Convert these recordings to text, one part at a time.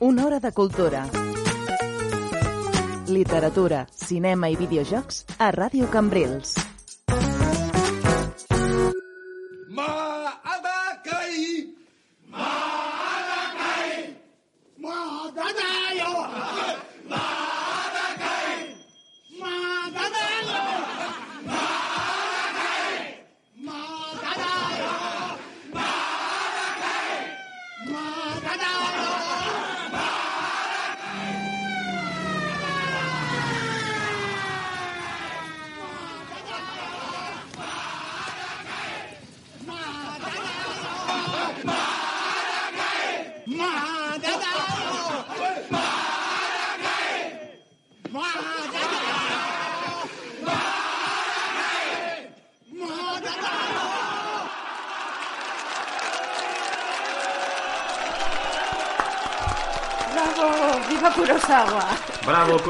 Una hora de cultura. Literatura, cinema i videojocs a Ràdio Cambrils.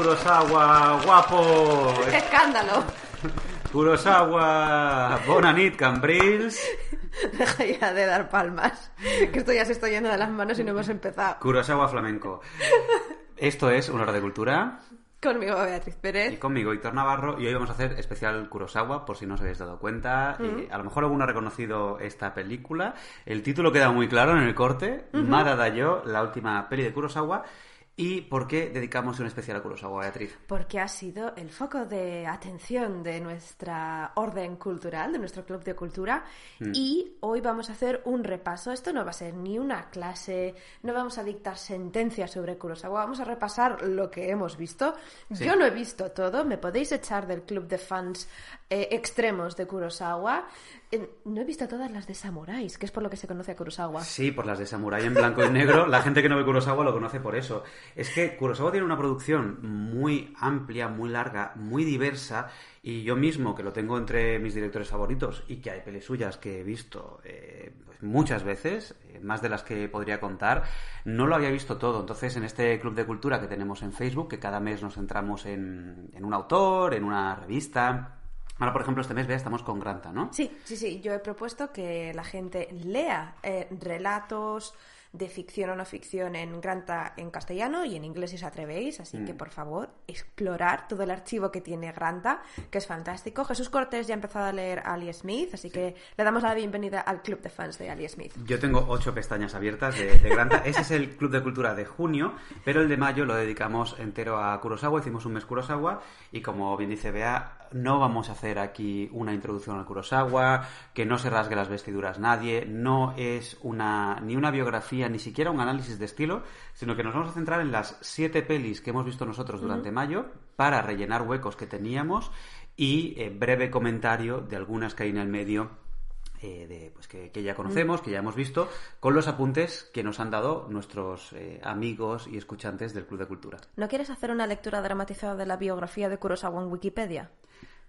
Kurosawa! ¡Guapo! ¡Qué escándalo! Kurosawa, bona nit, Cambrils. Deja ya de dar palmas. Que esto ya se está yendo de las manos y no hemos empezado. Kurosawa flamenco. Esto es Una hora de cultura. Conmigo Beatriz Y Pérez. conmigo, Víctor Navarro. Y hoy vamos a hacer especial Kurosawa, por si no os habéis dado cuenta. Y a lo mejor alguno ha reconocido esta película. El título queda muy claro en el corte. Mada Dayo, la última peli de Kurosawa. ¿Y por qué dedicamos un especial a Kurosawa, Beatriz? Porque ha sido el foco de atención de nuestra orden cultural, de nuestro club de cultura. Y hoy vamos a hacer un repaso. Esto no va a ser ni una clase, no vamos a dictar sentencias sobre Kurosawa, vamos a repasar lo que hemos visto. Sí. Yo no he visto todo, me podéis echar del club de fans eh, extremos de Kurosawa. No he visto todas las de samuráis, que es por lo que se conoce a Kurosawa. Sí, por las de Samurai en blanco y negro. La gente que no ve Kurosawa lo conoce por eso. Es que Kurosawa tiene una producción muy amplia, muy larga, muy diversa. Y yo mismo, que lo tengo entre mis directores favoritos y que hay pelis suyas que he visto eh, pues muchas veces, eh, más de las que podría contar, no lo había visto todo. Entonces, en este club de cultura que tenemos en Facebook, que cada mes nos centramos en, en un autor, en una revista. Ahora, por ejemplo, este mes, vea, estamos con Granta, ¿no? Sí, sí, sí. Yo he propuesto que la gente lea eh, relatos de ficción o no ficción en Granta en castellano y en inglés si os atrevéis. Así que, por favor, explorar todo el archivo que tiene Granta, que es fantástico. Jesús Cortés ya ha empezado a leer Ali Smith, así que le damos la bienvenida al club de fans de Ali Smith. Yo tengo ocho pestañas abiertas de, de Granta. Ese es el Club de Cultura de junio, pero el de mayo lo dedicamos entero a Kurosawa. Hicimos un mes Kurosawa y como bien dice Bea, no vamos a hacer aquí una introducción al Kurosawa, que no se rasgue las vestiduras nadie, no es una, ni una biografía, ni siquiera un análisis de estilo, sino que nos vamos a centrar en las siete pelis que hemos visto nosotros durante mayo para rellenar huecos que teníamos y eh, breve comentario de algunas que hay en el medio eh, de, pues que, que ya conocemos, que ya hemos visto, con los apuntes que nos han dado nuestros eh, amigos y escuchantes del Club de Cultura. ¿No quieres hacer una lectura dramatizada de la biografía de Kurosawa en Wikipedia?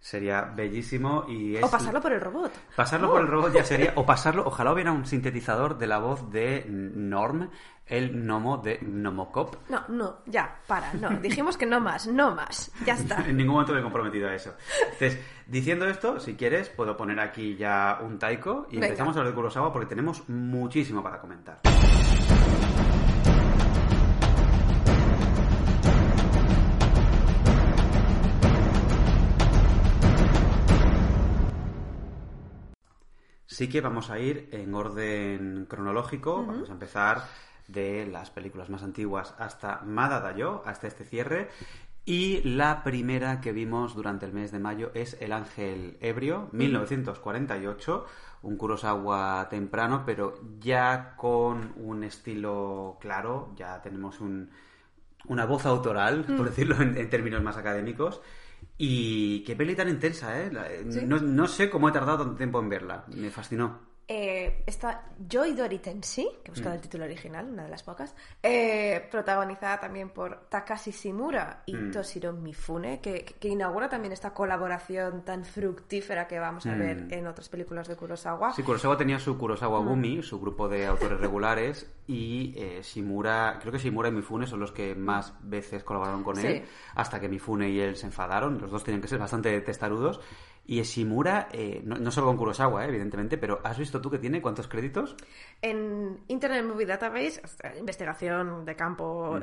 Sería bellísimo y es... O pasarlo por el robot. Pasarlo por el robot ya sería, o pasarlo, ojalá hubiera un sintetizador de la voz de Norm, el gnomo de Gnomocop. No, no, ya, para, no. Dijimos que no más, no más. Ya está. En ningún momento me he comprometido a eso. Entonces, diciendo esto, si quieres, puedo poner aquí ya un taiko y Venga. empezamos a hablar de Kurosawa porque tenemos muchísimo para comentar. Sí que vamos a ir en orden cronológico. Vamos a empezar de las películas más antiguas hasta Mada Dayo, hasta este cierre. Y la primera que vimos durante el mes de mayo es El Ángel Ebrio, 1948, un Kurosawa temprano, pero ya con un estilo claro, ya tenemos un, una voz autoral, por decirlo en, en términos más académicos. Y qué peli tan intensa, ¿eh? No, no sé cómo he tardado tanto tiempo en verla, me fascinó. Eh, está Joy Dori Tenshi, que he buscado el título original, una de las pocas, eh, protagonizada también por Takashi Shimura y Mm. Toshiro Mifune, que, que inaugura también esta colaboración tan fructífera que vamos a Mm. ver en otras películas de Kurosawa. Sí, Kurosawa tenía su Mm. Kurosawa Gumi, su grupo de autores regulares, y eh, Shimura, creo que Shimura y Mifune son los que más veces colaboraron con Sí. él, hasta que Mifune y él se enfadaron. Los dos tenían que ser bastante testarudos. Y Shimura, eh, no, no, solo con Kurosawa, eh, evidentemente, pero ¿has visto tú que tiene cuántos créditos? En Internet Movie Database, investigación de campo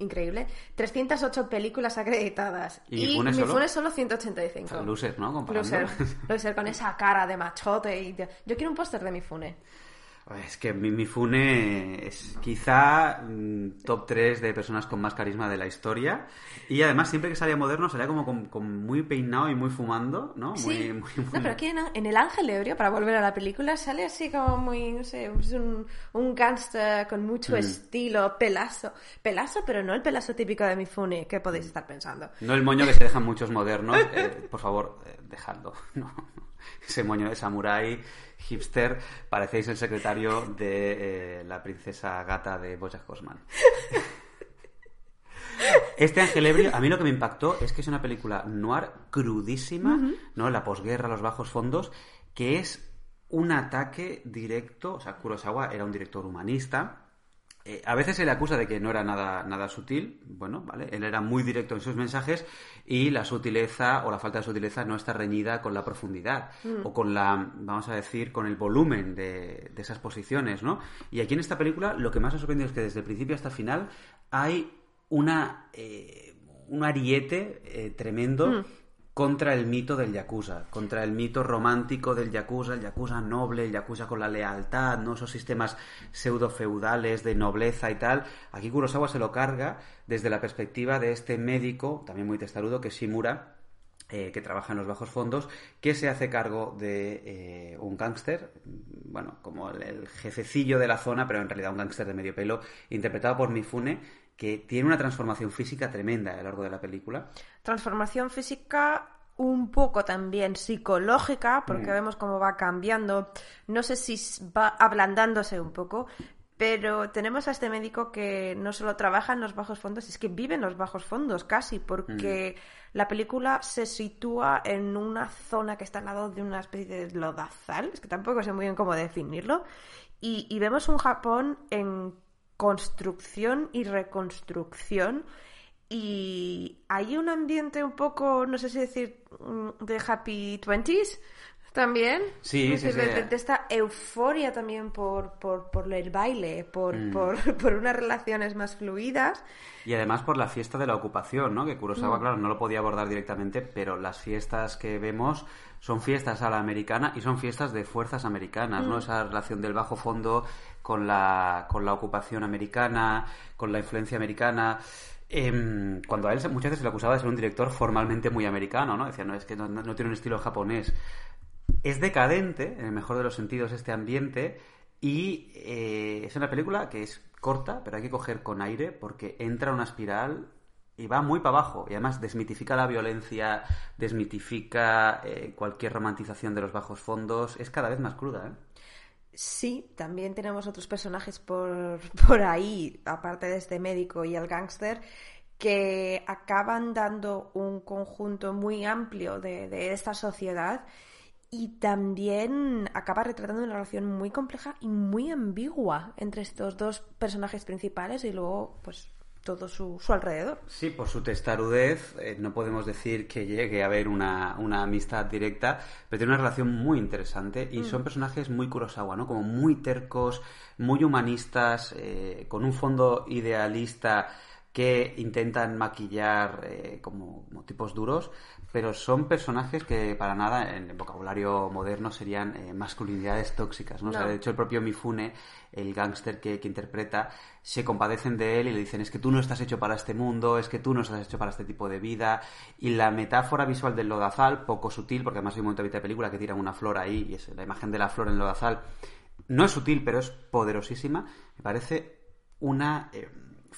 increíble, 308 películas acreditadas. ¿Y, Mifune, solo? Solo 185. O sea, loser, ¿no? Loser. loser con esa cara de machote. Y de... Yo quiero un póster de Mifune. Es que Mifune es quizá mm, top 3 de personas con más carisma de la historia. Y además, siempre que salía moderno, salía como con, con muy peinado y muy fumando, ¿no? Muy, Sí. muy- No, pero aquí en, en El Ángel Ebrio, para volver a la película, sale así como muy, no sé, es un, un gángster con mucho Mm. estilo, pelazo. Pelazo, pero no el pelazo típico de Mifune que podéis estar pensando. No el moño que se dejan muchos modernos. eh, por favor, eh, dejadlo. No. Ese moño de samurái hipster, parecéis el secretario de eh, la princesa gata de Bojack Horseman. Este Ángel Ebrio, a mí lo que me impactó es que es una película noir crudísima, ¿no? La posguerra, los bajos fondos, que es un ataque directo. O sea, Kurosawa era un director humanista. Eh, a veces se le acusa de que no era nada, nada sutil. Bueno, vale, él era muy directo en sus mensajes y la sutileza o la falta de sutileza no está reñida con la profundidad o con la, vamos a decir, con el volumen de, de esas posiciones, ¿no? Y aquí en esta película lo que más ha sorprendido es que desde el principio hasta el final hay una, eh, un ariete eh, tremendo contra el mito del yakuza, contra el mito romántico del yakuza, el yakuza noble, el yakuza con la lealtad, no esos sistemas pseudo feudales de nobleza y tal. Aquí Kurosawa se lo carga desde la perspectiva de este médico, también muy testarudo, que es Shimura, eh, que trabaja en los bajos fondos, que se hace cargo de eh, un gángster, bueno, como el, el jefecillo de la zona, pero en realidad un gángster de medio pelo, interpretado por Mifune, que tiene una transformación física tremenda a lo largo de la película. Transformación física un poco también psicológica, porque Mm. vemos cómo va cambiando. No sé si va ablandándose un poco, pero tenemos a este médico que no solo trabaja en los bajos fondos, es que vive en los bajos fondos casi, porque la película se sitúa en una zona que está al lado de una especie de lodazal, es que tampoco sé muy bien cómo definirlo, y, y vemos un Japón en construcción y reconstrucción y hay un ambiente un poco, no sé si decir, mm, de happy twenties también. Sí, Es sí, decir, sí. De, de esta euforia también por, por, por el baile, por, Mm. por, por unas relaciones más fluidas. Y además por la fiesta de la ocupación, ¿no? Que Mm. Kurosawa, claro, no lo podía abordar directamente, pero las fiestas que vemos son fiestas a la americana y son fiestas de fuerzas americanas, Mm. ¿no? Esa relación del bajo fondo con la, con la ocupación americana, con la influencia americana. Em, cuando a él muchas veces se le acusaba de ser un director formalmente muy americano, ¿no? Decía, no, es que no tiene un estilo japonés. Es decadente, en el mejor de los sentidos, este ambiente. Y eh, es una película que es corta, pero hay que coger con aire porque entra una espiral y va muy para abajo. Y además desmitifica la violencia, desmitifica eh, cualquier romantización de los bajos fondos. Es cada vez más cruda, ¿eh? Sí, también tenemos otros personajes por, por ahí, aparte de este médico y el gángster, que acaban dando un conjunto muy amplio de, de esta sociedad y también acaba retratando una relación muy compleja y muy ambigua entre estos dos personajes principales y luego pues todo su, su alrededor. Sí, por su testarudez, eh, no podemos decir que llegue a haber una, una amistad directa, pero tiene una relación muy interesante y son personajes muy Kurosawa, ¿no? Como muy tercos, muy humanistas, eh, con un fondo idealista que intentan maquillar eh, como, como tipos duros, pero son personajes que para nada en el vocabulario moderno serían eh, masculinidades tóxicas, ¿no? O sea, de hecho el propio Mifune, el gángster que, que interpreta, se compadecen de él y le dicen es que tú no estás hecho para este mundo, es que tú no estás hecho para este tipo de vida. Y la metáfora visual del lodazal, poco sutil, porque además hay un momento de película que tiran una flor ahí y es la imagen de la flor en el lodazal, no es sutil, pero es poderosísima. Me parece una eh,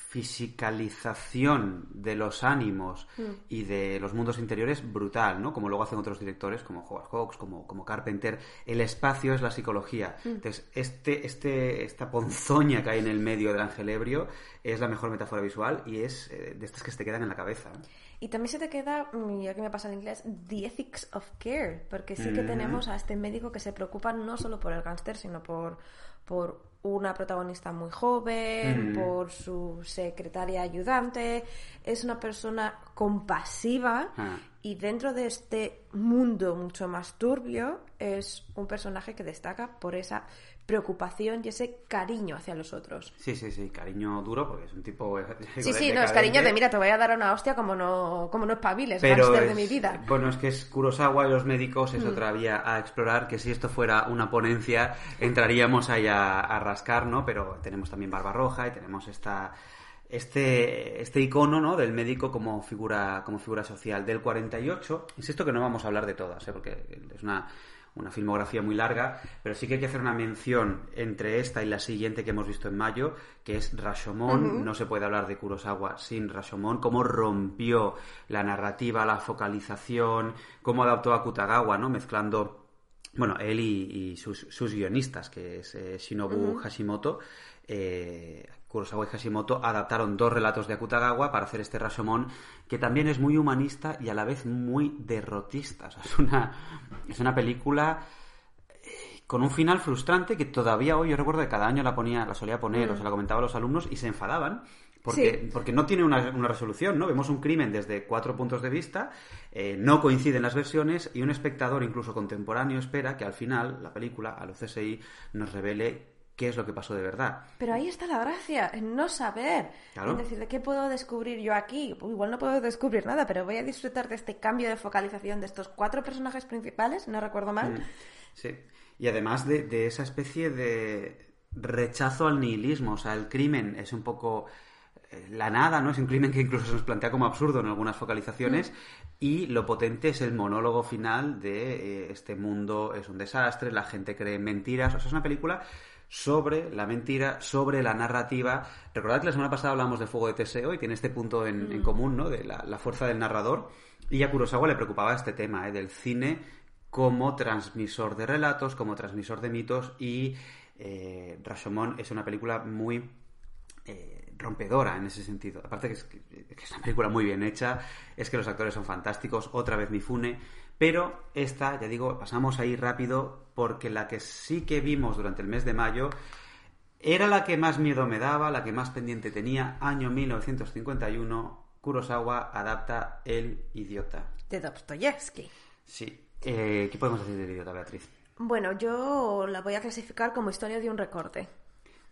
fisicalización de los ánimos y de los mundos interiores brutal, ¿no? Como luego hacen otros directores como Howard Hawks, como, como Carpenter. El espacio es la psicología. Entonces, este, este, esta ponzoña que hay en el medio del ángel ebrio es la mejor metáfora visual y es eh, de estas que se te quedan en la cabeza. Y también se te queda, mm, ya que me pasa en inglés, the ethics of care, porque sí que Mm. tenemos a este médico que se preocupa no solo por el gángster, sino por, por una protagonista muy joven, Mm. por su secretaria ayudante. Es una persona compasiva Ah. y dentro de este mundo mucho más turbio es un personaje que destaca por esa preocupación y ese cariño hacia los otros. Sí, sí, sí, cariño duro, porque es un tipo. Sí, sí, no, es cariño de mira, te voy a dar una hostia como no, como no espabiles, Pero gángster de es- mi vida. Bueno, es que es Kurosawa y los médicos Mm. es otra vía a explorar, que si esto fuera una ponencia entraríamos ahí a, a rascar, ¿no? Pero tenemos también Barbarroja y tenemos esta este, este icono ¿no? del médico como figura, como figura social. Del 48, insisto que no vamos a hablar de todas, ¿eh? porque es una, una filmografía muy larga, pero sí que hay que hacer una mención entre esta y la siguiente que hemos visto en mayo, que es Rashomon. No se puede hablar de Kurosawa sin Rashomon, cómo rompió la narrativa, la focalización, cómo adaptó a Kutagawa, ¿no? mezclando bueno, él y, y sus, sus guionistas, que es eh, Shinobu Hashimoto, eh, Kurosawa y Hashimoto adaptaron dos relatos de Akutagawa para hacer este Rashomon, que también es muy humanista y a la vez muy derrotista. O sea, es una, es una película eh, con un final frustrante que todavía hoy yo recuerdo que cada año la ponía, la solía poner, o se la comentaba a los alumnos y se enfadaban. Porque, Sí. porque no tiene una, una resolución, ¿no? Vemos un crimen desde cuatro puntos de vista, eh, no coinciden las versiones y un espectador, incluso contemporáneo, espera que al final la película, a los CSI, nos revele qué es lo que pasó de verdad. Pero ahí está la gracia, en no saber. Claro. Es decir, ¿de qué puedo descubrir yo aquí? Pues igual no puedo descubrir nada, pero voy a disfrutar de este cambio de focalización de estos cuatro personajes principales, no recuerdo mal. Mm, Sí. Y además de, de esa especie de rechazo al nihilismo, o sea, el crimen es un poco eh, la nada, ¿no? Es un crimen que incluso se nos plantea como absurdo en algunas focalizaciones y lo potente es el monólogo final de eh, este mundo es un desastre, la gente cree en mentiras, o sea, es una película sobre la mentira, sobre la narrativa. Recordad que la semana pasada hablamos de Fuego de Teseo y tiene este punto en, en común, ¿no? De la, la fuerza del narrador. Y a Kurosawa le preocupaba este tema, ¿eh? Del cine como transmisor de relatos, como transmisor de mitos y eh, Rashomon es una película muy eh, rompedora en ese sentido. Aparte que es, que es una película muy bien hecha, es que los actores son fantásticos, otra vez Mifune, pero esta, ya digo, pasamos ahí rápido porque la que sí que vimos durante el mes de mayo era la que más miedo me daba, la que más pendiente tenía, año 1951, Kurosawa adapta El Idiota. De Dostoyevsky. Sí. Eh, ¿Qué podemos decir del Idiota, Beatriz? Bueno, yo la voy a clasificar como historia de un recorte.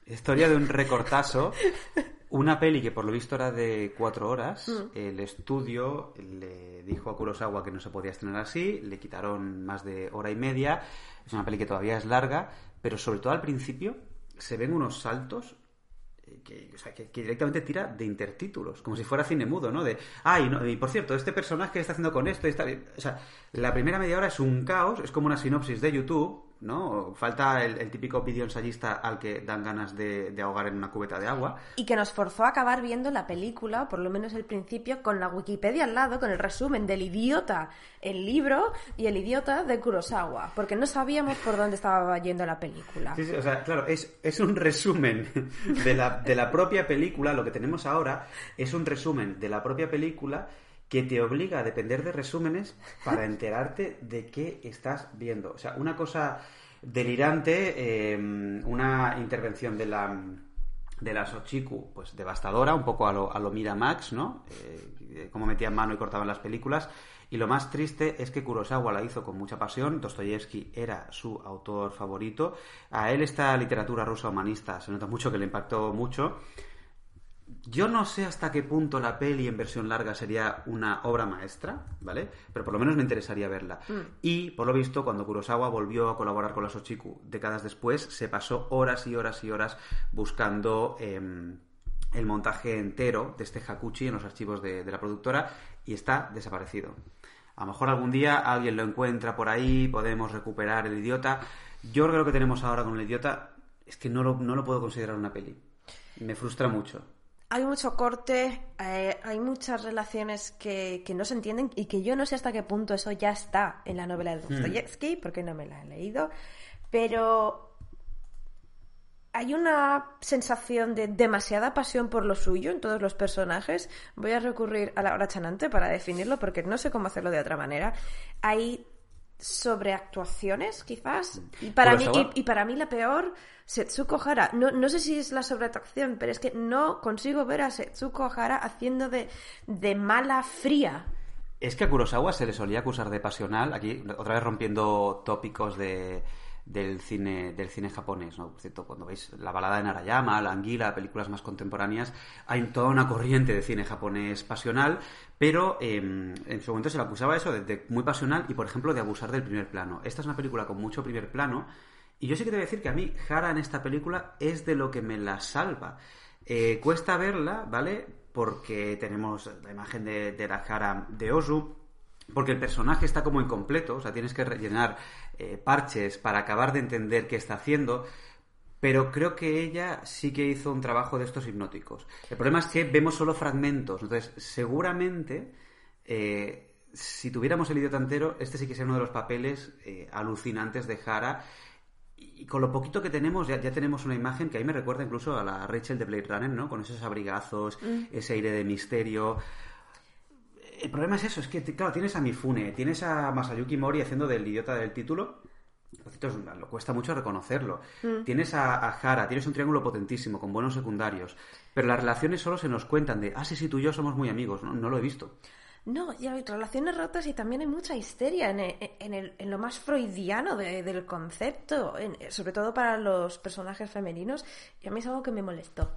Historia de un recortazo. Una peli que por lo visto era de cuatro horas. El estudio le dijo a Kurosawa que no se podía estrenar así. Le quitaron más de hora y media. Es una peli que todavía es larga. Pero sobre todo al principio se ven unos saltos eh, que, o sea, que, que directamente tira de intertítulos, como si fuera cine mudo, ¿no? De, ay, no, y por cierto, este personaje está haciendo con esto, y está... o sea, la primera media hora es un caos, es como una sinopsis de YouTube, ¿no? Falta el, el típico vídeo ensayista al que dan ganas de, de ahogar en una cubeta de agua. Y que nos forzó a acabar viendo la película, o por lo menos el principio, con la Wikipedia al lado, con el resumen del idiota, el libro y el idiota de Kurosawa, porque no sabíamos por dónde estaba yendo la película. Sí, sí, o sea, claro, es, es un resumen de la, de la propia película, lo que tenemos ahora es un resumen de la propia película que te obliga a depender de resúmenes para enterarte de qué estás viendo. O sea, una cosa delirante, eh, una intervención de la de la Sochiku, pues devastadora, un poco a lo, a lo Miramax, ¿no? Eh, cómo metían mano y cortaban las películas. Y lo más triste es que Kurosawa la hizo con mucha pasión, Dostoyevsky era su autor favorito. A él esta literatura rusa humanista se nota mucho que le impactó mucho. Yo no sé hasta qué punto la peli en versión larga sería una obra maestra, ¿vale? Pero por lo menos me interesaría verla. Y, por lo visto, cuando Kurosawa volvió a colaborar con la Sochiku décadas después, se pasó horas y horas y horas buscando em, el montaje entero de este Hakuchi en los archivos de, de la productora y está desaparecido. A lo mejor algún día alguien lo encuentra por ahí, podemos recuperar el idiota. Yo creo que lo que tenemos ahora con el idiota es que no lo, no lo puedo considerar una peli. Me frustra mucho. Hay mucho corte, eh, hay muchas relaciones que, que no se entienden y que yo no sé hasta qué punto eso ya está en la novela de Dostoyevsky, porque no me la he leído, pero hay una sensación de demasiada pasión por lo suyo en todos los personajes. Voy a recurrir a la hora chanante para definirlo porque no sé cómo hacerlo de otra manera. Hay sobreactuaciones, quizás. Y para, mí, y para mí la peor, Setsuko Hara. No, no sé si es la sobreactuación, pero es que no consigo ver a Setsuko Hara haciendo de, de mala fría. Es que a Kurosawa se le solía acusar de pasional, aquí otra vez rompiendo tópicos de, del cine del cine japonés, ¿no? Por cierto, cuando veis la balada de Narayama, la anguila, películas más contemporáneas, hay toda una corriente de cine japonés pasional, pero eh, en su momento se le acusaba eso de, de muy pasional y, por ejemplo, de abusar del primer plano. Esta es una película con mucho primer plano y yo sí que te voy a decir que a mí Hara en esta película es de lo que me la salva. Eh, cuesta verla, ¿vale? Porque tenemos la imagen de, de la Hara de Ozu, porque el personaje está como incompleto, o sea, tienes que rellenar eh, parches para acabar de entender qué está haciendo, pero creo que ella sí que hizo un trabajo de estos hipnóticos. El problema es que vemos solo fragmentos, entonces seguramente eh, si tuviéramos el idiota entero, este sí que sería uno de los papeles eh, alucinantes de Hara. Y con lo poquito que tenemos, ya, ya tenemos una imagen que a mí me recuerda incluso a la Rachel de Blade Runner, ¿no? Con esos abrigazos, ese aire de misterio. El problema es eso, es que, claro, tienes a Mifune, tienes a Masayuki Mori haciendo del idiota del título. Lo cuesta mucho reconocerlo. Tienes a, a Hara, tienes un triángulo potentísimo, con buenos secundarios. Pero las relaciones solo se nos cuentan de, ah, sí, sí, tú y yo somos muy amigos. No, no lo he visto. No, y hay relaciones rotas y también hay mucha histeria en, e- en, el- en lo más freudiano de- del concepto, en- sobre todo para los personajes femeninos, y a mí es algo que me molestó.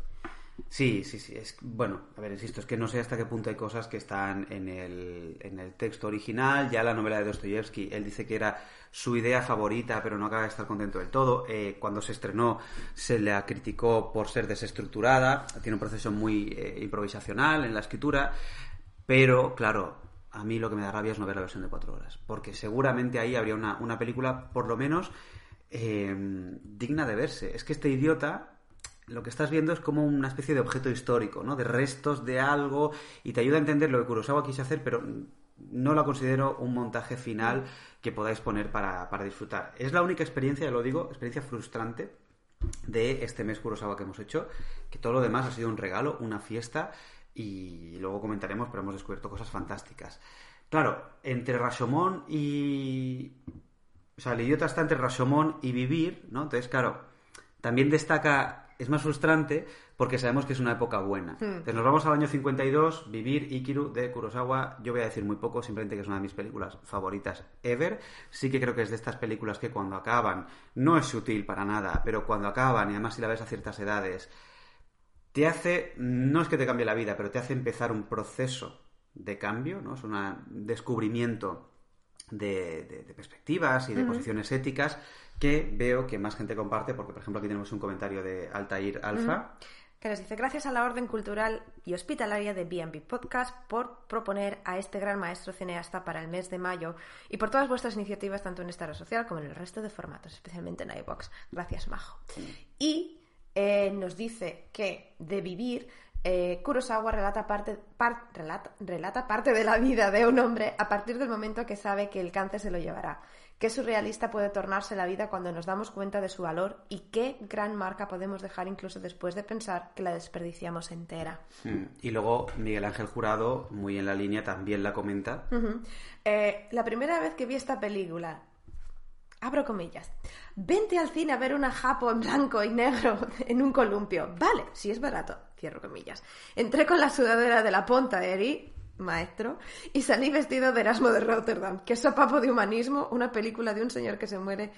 Sí, sí, sí. Es, bueno, a ver, insisto, es que no sé hasta qué punto hay cosas que están en el, en el texto original. Ya la novela de Dostoyevsky, él dice que era su idea favorita, pero no acaba de estar contento del todo. Eh, cuando se estrenó, se la criticó por ser desestructurada. Tiene un proceso muy eh, improvisacional en la escritura. Pero, claro, a mí lo que me da rabia es no ver la versión de cuatro horas. Porque seguramente ahí habría una, una película, por lo menos, eh, digna de verse. Es que este idiota lo que estás viendo es como una especie de objeto histórico, ¿no? De restos de algo y te ayuda a entender lo que Kurosawa quiso hacer, pero no lo considero un montaje final que podáis poner para, para disfrutar. Es la única experiencia, ya lo digo, experiencia frustrante de este mes Kurosawa que hemos hecho, que todo lo demás ha sido un regalo, una fiesta y luego comentaremos, pero hemos descubierto cosas fantásticas. Claro, entre Rashomon y... O sea, el idiota está entre Rashomon y Vivir, ¿no? Entonces, claro, también destaca, es más frustrante porque sabemos que es una época buena. Entonces nos vamos al año 52, Vivir, Ikiru de Kurosawa. Yo voy a decir muy poco, simplemente que es una de mis películas favoritas ever. Sí que creo que es de estas películas que cuando acaban, no es sutil para nada, pero cuando acaban, y además si la ves a ciertas edades, te hace, no es que te cambie la vida, pero te hace empezar un proceso de cambio, ¿no? Es un descubrimiento de, de- de perspectivas y de posiciones éticas que veo que más gente comparte, porque por ejemplo aquí tenemos un comentario de Altair Alfa. Que nos dice, gracias a la Orden Cultural y Hospitalaria de B&B Podcast por proponer a este gran maestro cineasta para el mes de mayo y por todas vuestras iniciativas tanto en esta red social como en el resto de formatos, especialmente en iVox. Gracias, Majo. Y eh, nos dice que de vivir, eh, Kurosawa relata parte, par- relata, relata parte de la vida de un hombre a partir del momento que sabe que el cáncer se lo llevará. Qué surrealista puede tornarse la vida cuando nos damos cuenta de su valor y qué gran marca podemos dejar incluso después de pensar que la desperdiciamos entera. Mm. Y luego Miguel Ángel Jurado, muy en la línea, también la comenta. Eh, la primera vez que vi esta película, abro comillas, vente al cine a ver una japo en blanco y negro en un columpio. Vale, si es barato, cierro comillas. Entré con la sudadera de la Ponta Eri, maestro, y salí vestido de Erasmo de Rotterdam, que es sopapo de humanismo, una película de un señor que se muere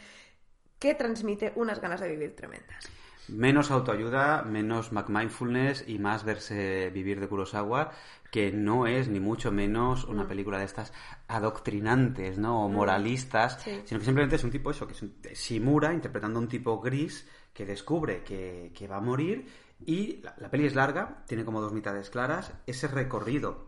que transmite unas ganas de vivir tremendas. Menos autoayuda, menos McMindfulness y más verse vivir de Kurosawa, que no es ni mucho menos una película de estas adoctrinantes, ¿no? O moralistas, Sí. sino que simplemente es un tipo eso, que es un, Shimura interpretando a un tipo gris que descubre que, que va a morir y la, la peli es larga, tiene como dos mitades claras, ese recorrido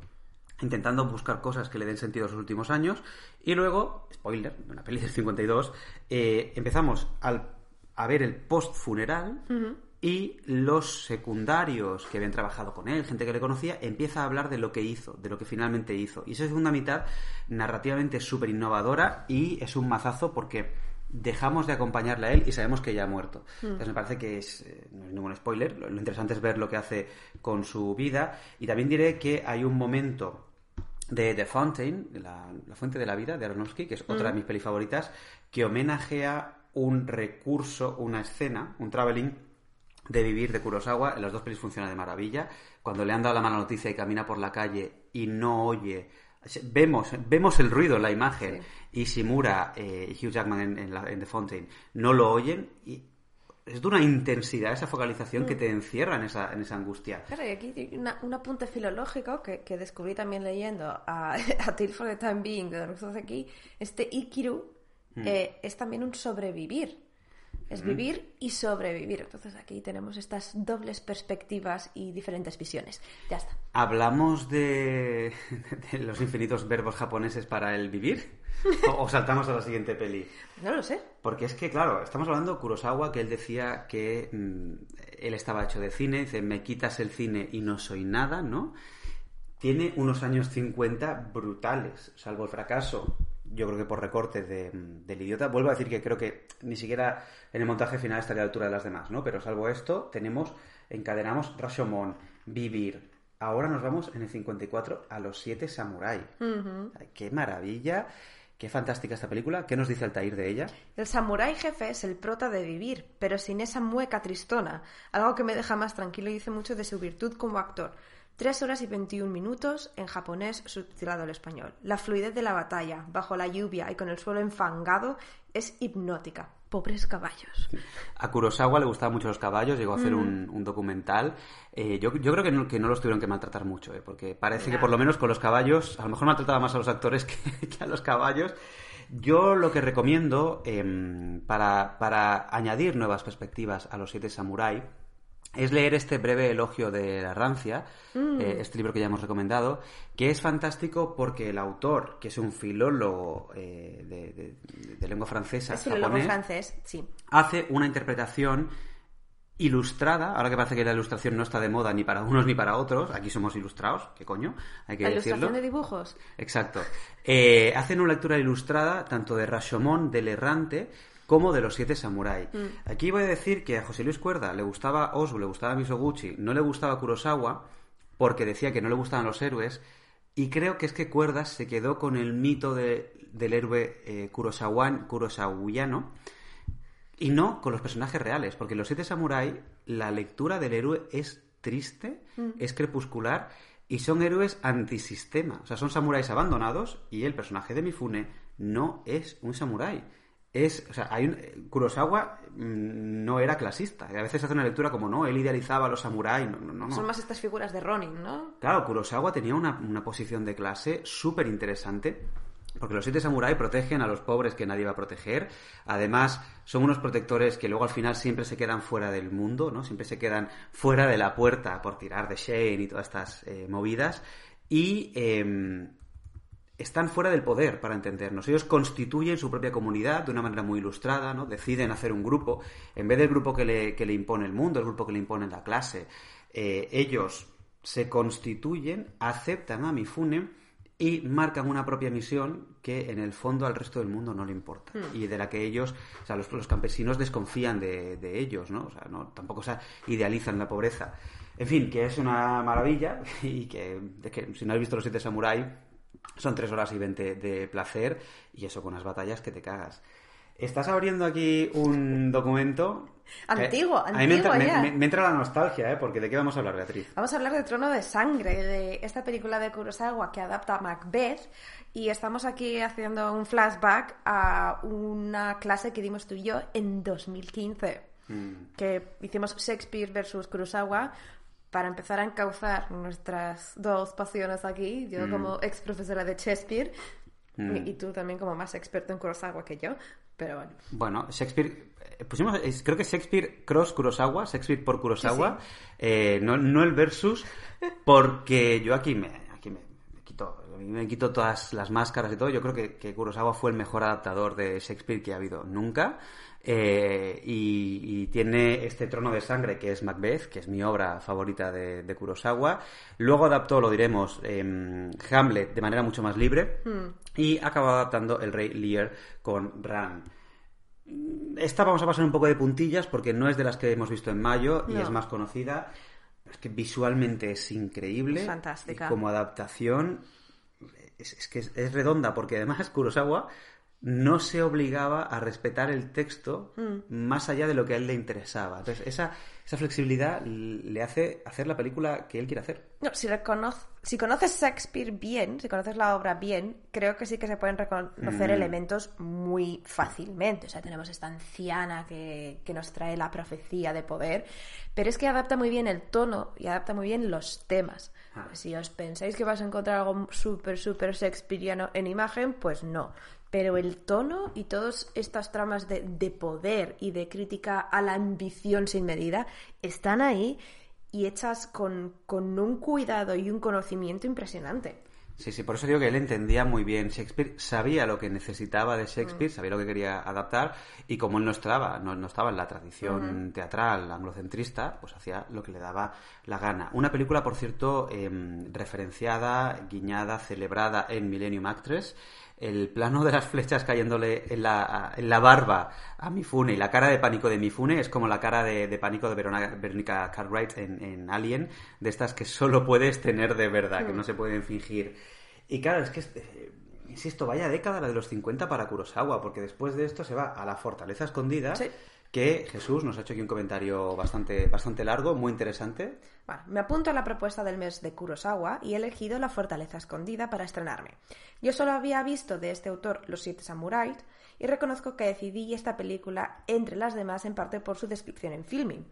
intentando buscar cosas que le den sentido a sus últimos años. Y luego, spoiler, de una peli del 52, eh, empezamos al- a ver el post-funeral y los secundarios que habían trabajado con él, gente que le conocía, empieza a hablar de lo que hizo, de lo que finalmente hizo. Y esa segunda mitad, narrativamente súper innovadora y es un mazazo porque dejamos de acompañarle a él y sabemos que ya ha muerto. Entonces me parece que es, eh, no es ningún spoiler, lo, lo interesante es ver lo que hace con su vida y también diré que hay un momento de The Fountain, la, la Fuente de la Vida, de Aronofsky, que es otra de mis pelis favoritas, que homenajea un recurso, una escena, un traveling de vivir de Kurosawa. En las dos pelis funciona de maravilla. Cuando le han dado la mala noticia y camina por la calle y no oye. Vemos, vemos el ruido en la imagen y Shimura eh, y Hugh Jackman en, en la- en The Fountain no lo oyen y es de una intensidad esa focalización que te encierra en esa, en esa angustia. Claro, y aquí hay una- un apunte filológico que, que descubrí también leyendo a, a Till for the Time Being de aquí. Este Ikiru eh, es también un sobrevivir. Es vivir y sobrevivir. Entonces aquí tenemos estas dobles perspectivas y diferentes visiones. Ya está. ¿Hablamos de, de los infinitos verbos japoneses para el vivir? ¿O, o saltamos a la siguiente peli? No lo sé. Porque es que, claro, estamos hablando de Kurosawa, que él decía que mm, él estaba hecho de cine, dice, me quitas el cine y no soy nada, ¿no? Tiene unos años 50 brutales, salvo el fracaso, yo creo que por recortes de, mm, del idiota. Vuelvo a decir que creo que ni siquiera en el montaje final estaría a la altura de las demás, ¿no? Pero salvo esto, tenemos, encadenamos Rashomon, Vivir. Ahora nos vamos en el 54 a los siete samurái. Ay, ¡Qué maravilla! ¡Qué fantástica esta película! ¿Qué nos dice Altair de ella? El samurái jefe es el prota de vivir, pero sin esa mueca tristona, algo que me deja más tranquilo y dice mucho de su virtud como actor. Tres horas y 21 minutos en japonés subtitulado al español. La fluidez de la batalla, bajo la lluvia y con el suelo enfangado, es hipnótica. Pobres caballos. A Kurosawa le gustaban mucho los caballos, llegó a hacer un, un documental. Eh, yo, yo creo que no, que no los tuvieron que maltratar mucho, eh, porque parece que por lo menos con los caballos, a lo mejor maltrataba más a los actores que, que a los caballos. Yo lo que recomiendo em, para, para añadir nuevas perspectivas a los siete samurái es leer este breve elogio de la rancia, eh, este libro que ya hemos recomendado, que es fantástico porque el autor, que es un filólogo eh, de, de- de lengua francesa, Es filólogo japonés, francés, sí. hace una interpretación ilustrada, ahora que parece que la ilustración no está de moda ni para unos ni para otros, aquí somos ilustrados, ¿qué coño? Hay que La decirlo. ilustración de dibujos. Exacto. Eh, hacen una lectura ilustrada tanto de Rashomon, del errante, como de los siete samurái. Aquí voy a decir que a José Luis Cuerda le gustaba Osu, le gustaba Misoguchi, no le gustaba Kurosawa, porque decía que no le gustaban los héroes, y creo que es que Cuerdas se quedó con el mito de- del héroe eh, kurosawan- y no con los personajes reales, porque en los siete samurái la lectura del héroe es triste, es crepuscular y son héroes antisistema. O sea, son samuráis abandonados y el personaje de Mifune no es un samurái. Es, o sea, hay un, Kurosawa mm, no era clasista. Y a veces hace una lectura como, no, él idealizaba a los samuráis. No, no, no, no. Son más estas figuras de Ronin, ¿no? Claro, Kurosawa tenía una, una posición de clase súper interesante. Porque los siete samuráis protegen a los pobres que nadie va a proteger. Además, son unos protectores que luego al final siempre se quedan fuera del mundo, ¿no? Siempre se quedan fuera de la puerta por tirar de Shane y todas estas eh, movidas. Y eh, están fuera del poder, para entendernos. Ellos constituyen su propia comunidad de una manera muy ilustrada, ¿no? Deciden hacer un grupo. En vez del grupo que le, que le impone el mundo, el grupo que le impone la clase, eh, ellos se constituyen, aceptan a Mifune y marcan una propia misión que en el fondo al resto del mundo no le importa. Y de la que ellos, o sea, los, los campesinos desconfían de, de ellos, ¿no? O sea, no, tampoco o sea, idealizan la pobreza. En fin, que es una maravilla y que, de que si no has visto los siete samuráis, son tres horas y veinte de placer y eso con unas batallas que te cagas. Estás abriendo aquí un documento. que Antiguo, a mí me entra, antiguo me- ya. me- me entra la nostalgia, ¿eh? Porque ¿de qué vamos a hablar, Beatriz? Vamos a hablar de Trono de Sangre, de esta película de Kurosawa que adapta a Macbeth. Y estamos aquí haciendo un flashback a una clase que dimos tú y yo en 2015. Que hicimos Shakespeare versus Kurosawa para empezar a encauzar nuestras dos pasiones aquí. Yo como ex profesora de Shakespeare y, y tú también como más experto en Kurosawa que yo. Pero bueno. Bueno, Shakespeare. eh, Pusimos, creo que Shakespeare cross Kurosawa, Shakespeare por Kurosawa, eh, no, no el versus, porque yo aquí me, aquí me, me quito, me quito todas las máscaras y todo. Yo creo que, que Kurosawa fue el mejor adaptador de Shakespeare que ha habido nunca. Eh, y, y tiene este trono de sangre que es Macbeth, que es mi obra favorita de, de Kurosawa. Luego adaptó, lo diremos, em, Hamlet de manera mucho más libre. Y acabó adaptando El Rey Lear con Ran. Esta vamos a pasar un poco de puntillas porque no es de las que hemos visto en mayo y es más conocida. Es que visualmente es increíble. Es fantástica. Y como adaptación es, es que es, es redonda, porque además Kurosawa no se obligaba a respetar el texto más allá de lo que a él le interesaba. Entonces, esa, esa flexibilidad le hace hacer la película que él quiere hacer. No, si, reconoz- si conoces Shakespeare bien, si conoces la obra bien, creo que sí que se pueden reconocer Mm. elementos muy fácilmente. O sea, tenemos esta anciana que, que nos trae la profecía de poder, pero es que adapta muy bien el tono y adapta muy bien los temas. Ah. Si os pensáis que vas a encontrar algo súper, súper shakespeariano en imagen, pues no. Pero el tono y todas estas tramas de, de poder y de crítica a la ambición sin medida están ahí y hechas con, con un cuidado y un conocimiento impresionante. Sí, sí, por eso digo que él entendía muy bien Shakespeare, sabía lo que necesitaba de Shakespeare, sabía lo que quería adaptar y como él no estaba, no, no estaba en la tradición teatral anglocentrista, pues hacía lo que le daba la gana. Una película, por cierto, em, referenciada, guiñada, celebrada en Millennium Actress. El plano de las flechas cayéndole en la, en la barba a Mifune y la cara de pánico de Mifune es como la cara de, de pánico de Verona- Veronica Cartwright en, en Alien, de estas que solo puedes tener de verdad, que no se pueden fingir. Y claro, es que, eh, insisto, vaya década la de los 50 para Kurosawa, porque después de esto se va a la fortaleza escondida, Sí. Que Jesús nos ha hecho aquí un comentario bastante, bastante largo, muy interesante. Bueno, me apunto a la propuesta del mes de Kurosawa y he elegido La Fortaleza Escondida para estrenarme. Yo solo había visto de este autor Los Siete Samuráis y reconozco que decidí esta película entre las demás en parte por su descripción en filming,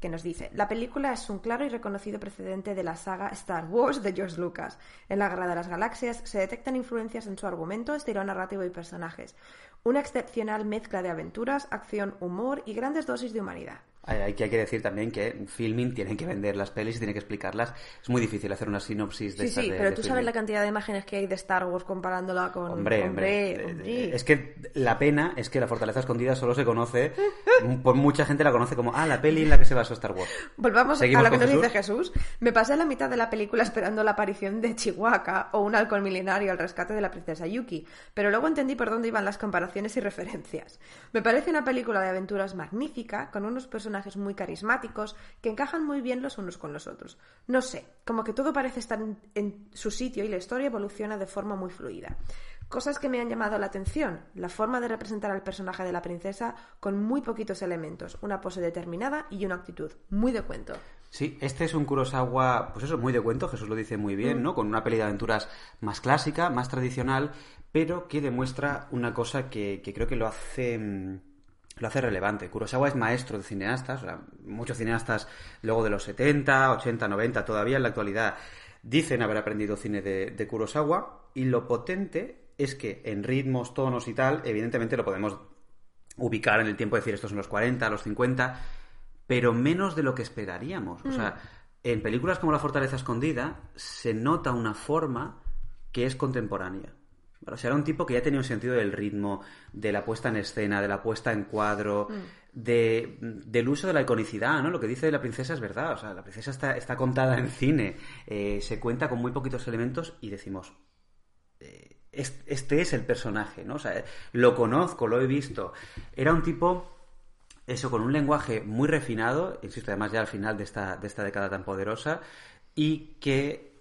que nos dice, la película es un claro y reconocido precedente de la saga Star Wars de George Lucas. En la Guerra de las Galaxias se detectan influencias en su argumento, estilo narrativo y personajes. Una excepcional mezcla de aventuras, acción, humor y grandes dosis de humanidad. Hay, hay que hay que decir también que filming tienen que vender las pelis y tienen que explicarlas. Es muy difícil hacer una sinopsis de Sí, estas sí, de- pero de tú sabes filming. la cantidad de imágenes que hay de Star Wars comparándola con... Hombre, hombre, hombre, eh, hombre. Es que la pena es que la Fortaleza Escondida solo se conoce, por mucha gente la conoce como, ah, la peli en la que se basó Star Wars. Volvamos a ¿Seguimos lo que nos dice Jesús. Me pasé la mitad de la película esperando la aparición de Chihuahua o un halcón milenario al rescate de la princesa Yuki, pero luego entendí por dónde iban las comparaciones y referencias. Me parece una película de aventuras magnífica, con unos personajes muy carismáticos que encajan muy bien los unos con los otros. No sé, como que todo parece estar en, en su sitio y la historia evoluciona de forma muy fluida. Cosas que me han llamado la atención, la forma de representar al personaje de la princesa con muy poquitos elementos, una pose determinada y una actitud muy de cuento. Sí, este es un Kurosawa, pues eso, muy de cuento, Jesús lo dice muy bien, ¿no? Con una peli de aventuras más clásica, más tradicional, pero que demuestra una cosa que, que creo que lo hace... mm, Lo hace relevante. Kurosawa es maestro de cineastas, o sea, muchos cineastas luego de los 70, 80, 90, todavía en la actualidad, dicen haber aprendido cine de, de Kurosawa, y lo potente es que en ritmos, tonos y tal, evidentemente lo podemos ubicar en el tiempo, decir estos son los 40, los 50, pero menos de lo que esperaríamos. O sea, en películas como La Fortaleza Escondida se nota una forma que es contemporánea. O sea, era un tipo que ya tenía un sentido del ritmo, de la puesta en escena, de la puesta en cuadro, de, del uso de la iconicidad, ¿no? Lo que dice la princesa es verdad. O sea, la princesa está, está contada en cine, eh, se cuenta con muy poquitos elementos y decimos, eh, es- este es el personaje, ¿no? O sea, lo conozco, lo he visto. Era un tipo, eso, con un lenguaje muy refinado, insisto, además ya al final de esta, de esta década tan poderosa, y que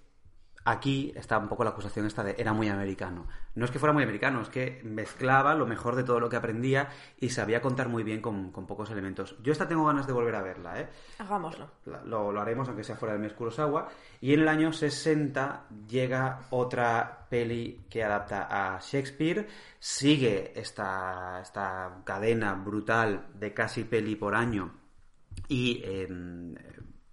aquí está un poco la acusación esta de era muy americano. No es que fuera muy americano, es que mezclaba lo mejor de todo lo que aprendía y sabía contar muy bien con, con pocos elementos. Yo esta tengo ganas de volver a verla, ¿eh? Hagámoslo. Lo, lo haremos aunque sea fuera del mes Kurosawa. Y en el año 60 llega otra peli que adapta a Shakespeare. Sigue esta, esta cadena brutal de casi peli por año. Y eh,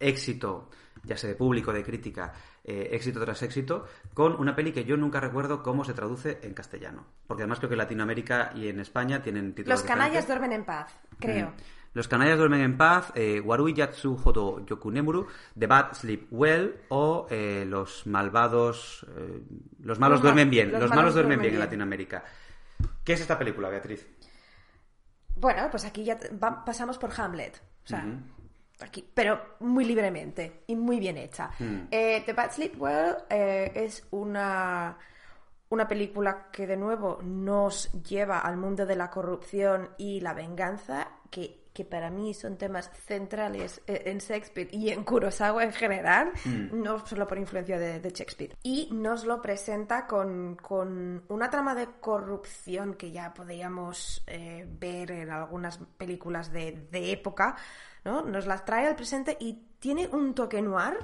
éxito, ya sea de público, de crítica, eh, éxito tras éxito, con una peli que yo nunca recuerdo cómo se traduce en castellano. Porque además creo que en Latinoamérica y en España tienen títulos Los canallas diferentes. duermen en paz, creo. Mm. Los canallas duermen en paz, eh, Warui Yatsu Hodo Yokunemuru, The Bad Sleep Well o eh, Los malvados... eh, los malos Los ma- duermen bien, los los, malos malos duermen bien en. Latinoamérica. ¿Qué es esta película, Beatriz? Bueno, pues aquí ya va- pasamos por Hamlet. O sea. Aquí, pero muy libremente y muy bien hecha. Mm. Eh, The Bad Sleep Well eh, es una, una película que de nuevo nos lleva al mundo de la corrupción y la venganza, que que para mí son temas centrales eh, en Shakespeare y en Kurosawa en general, Mm. no solo por influencia de, de Shakespeare. Y nos lo presenta con, con una trama de corrupción que ya podíamos eh, ver en algunas películas de, de época, ¿no? Nos las trae al presente y tiene un toque noir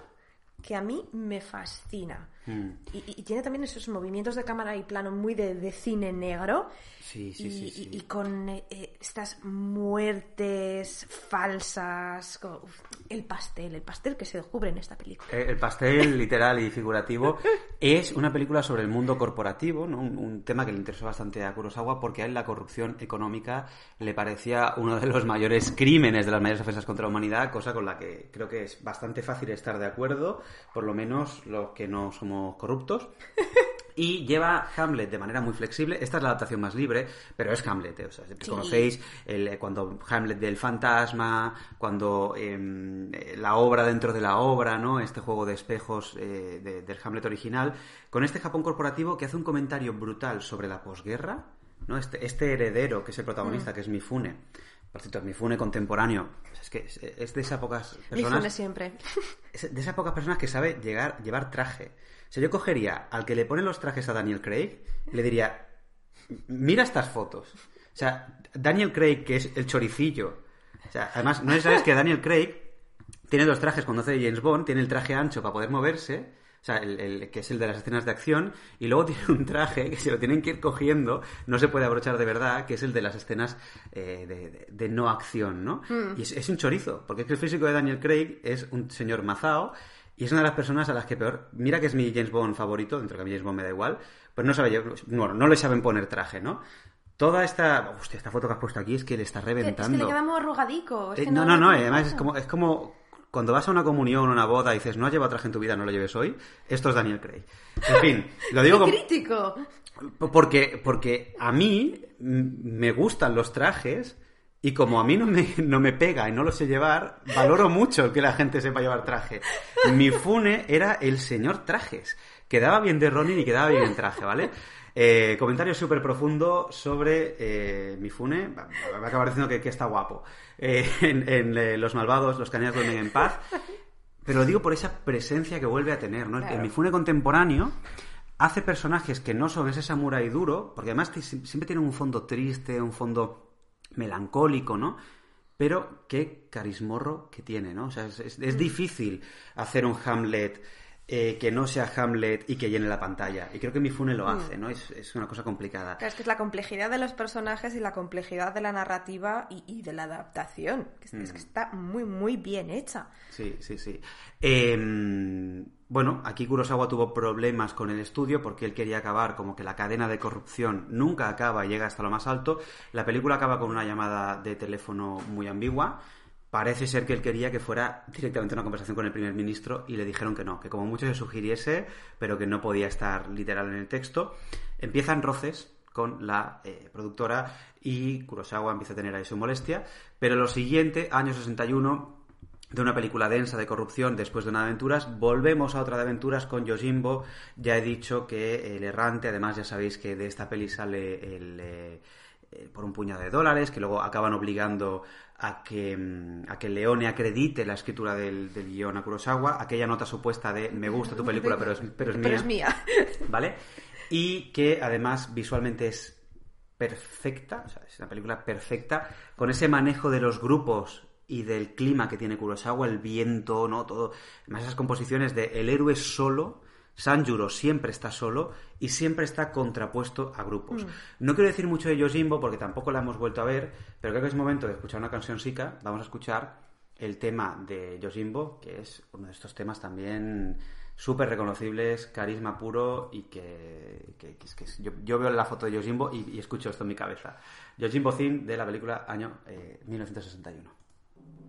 que a mí me fascina. Mm. Y, y- tiene también esos movimientos de cámara y plano muy de, de cine negro. Sí, sí, y, sí, sí. y con eh, eh, estas muertes falsas. con- uf, el pastel, el pastel que se descubre en esta película. Eh, El pastel literal y figurativo es una película sobre el mundo corporativo, ¿no? un, un tema que le interesó bastante a Kurosawa porque a él la corrupción económica le parecía uno de los mayores crímenes, de las mayores ofensas contra la humanidad, cosa con la que creo que es bastante fácil estar de acuerdo, por lo menos los que no somos corruptos. Y lleva Hamlet de manera muy flexible. Esta es la adaptación más libre, pero es Hamlet. ¿eh? O sea, siempre Sí. conocéis el, eh, cuando Hamlet del fantasma, cuando em, eh, la obra dentro de la obra, ¿no? Este juego de espejos eh, de- del Hamlet original, con este Japón corporativo que hace un comentario brutal sobre la posguerra, ¿no? Este, este heredero que es el protagonista, que es Mifune. Por cierto, Mifune contemporáneo. Es que es, de esas pocas personas Fune siempre. es de esas pocas personas que sabe llegar, llevar traje. O sea, yo cogería al que le pone los trajes a Daniel Craig y le diría, mira estas fotos. O sea, Daniel Craig, que es el choricillo. O sea, además, no sabes que Daniel Craig tiene dos trajes cuando hace James Bond, tiene el traje ancho para poder moverse, o sea, el, el- que es el de las escenas de acción, y luego tiene un traje que se lo tienen que ir cogiendo, no se puede abrochar de verdad, que es el de las escenas eh, de, de- de no acción, ¿no? Y es, es un chorizo, porque es que el físico de Daniel Craig es un señor mazao, y es una de las personas a las que peor, mira que es mi James Bond favorito, dentro que a mí James Bond me da igual, pues no sabe, bueno, no le saben poner traje, ¿no? Toda esta, hostia, esta foto que has puesto aquí es que le está Que- es reventando. que le queda muy arrugadico. es Eh, que no, no, no, tiene además es como, es como cuando vas a una comunión una boda y dices, no has llevado traje en tu vida, no lo lleves hoy, esto es Daniel Craig. En fin, lo digo ¡Qué como- crítico! porque, porque a mí me gustan los trajes y como a mí no me, no me pega y no lo sé llevar, valoro mucho que la gente sepa llevar traje. Mi Fune era el señor trajes. Quedaba bien de Ronin y quedaba bien en traje, ¿vale? Eh, comentario súper profundo sobre eh, Mifune. Va va a acabar diciendo que, que está guapo. Eh, en en, eh, Los Malvados, los cañas duermen en paz. Pero lo digo por esa presencia que vuelve a tener, ¿no? El- El Claro. Mifune contemporáneo hace personajes que no son ese samurái duro, porque además siempre tienen un fondo triste, un fondo melancólico, ¿no? Pero qué carismorro que tiene, ¿no? O sea, es, es- es difícil hacer un Hamlet eh, que no sea Hamlet y que llene la pantalla. Y creo que Mifune lo hace, ¿no? Es, es una cosa complicada. Claro, es que es la complejidad de los personajes y la complejidad de la narrativa y, y de la adaptación. Es, es que está muy, muy bien hecha. Sí, sí, sí. Eh, bueno, aquí Kurosawa tuvo problemas con el estudio porque él quería acabar como que la cadena de corrupción nunca acaba y llega hasta lo más alto. La película acaba con una llamada de teléfono muy ambigua. Parece ser que él quería que fuera directamente una conversación con el primer ministro y le dijeron que no, que como mucho se sugiriese, pero que no podía estar literal en el texto. Empiezan roces con la eh, productora y Kurosawa empieza a tener ahí su molestia, pero lo siguiente, año 61, de una película densa de corrupción después de una de aventuras, volvemos a otra de aventuras con Yojimbo. Ya he dicho que El Errante, además ya sabéis que de esta peli sale el, eh, eh, por un puñado de dólares, que luego acaban obligando a que, mm, a que Leone acredite la escritura del, del guion a Kurosawa, aquella nota supuesta de me gusta tu película, pero es, pero es mía. Pero es mía. ¿Vale? Y que además visualmente es perfecta, o sea, es una película perfecta, con ese manejo de los grupos y del clima que tiene Kurosawa, el viento, ¿no? Todo. Además, esas composiciones de el héroe solo, Sanjuro siempre está solo y siempre está contrapuesto a grupos. No quiero decir mucho de Yojimbo porque tampoco la hemos vuelto a ver, pero creo que es momento de escuchar una canción sica. Vamos a escuchar el tema de Yojimbo, que es uno de estos temas también súper reconocibles, carisma puro y que, que- que yo, yo veo la foto de Yojimbo y, y escucho esto en mi cabeza. Yojimbo Theme de la película año eh, 1961.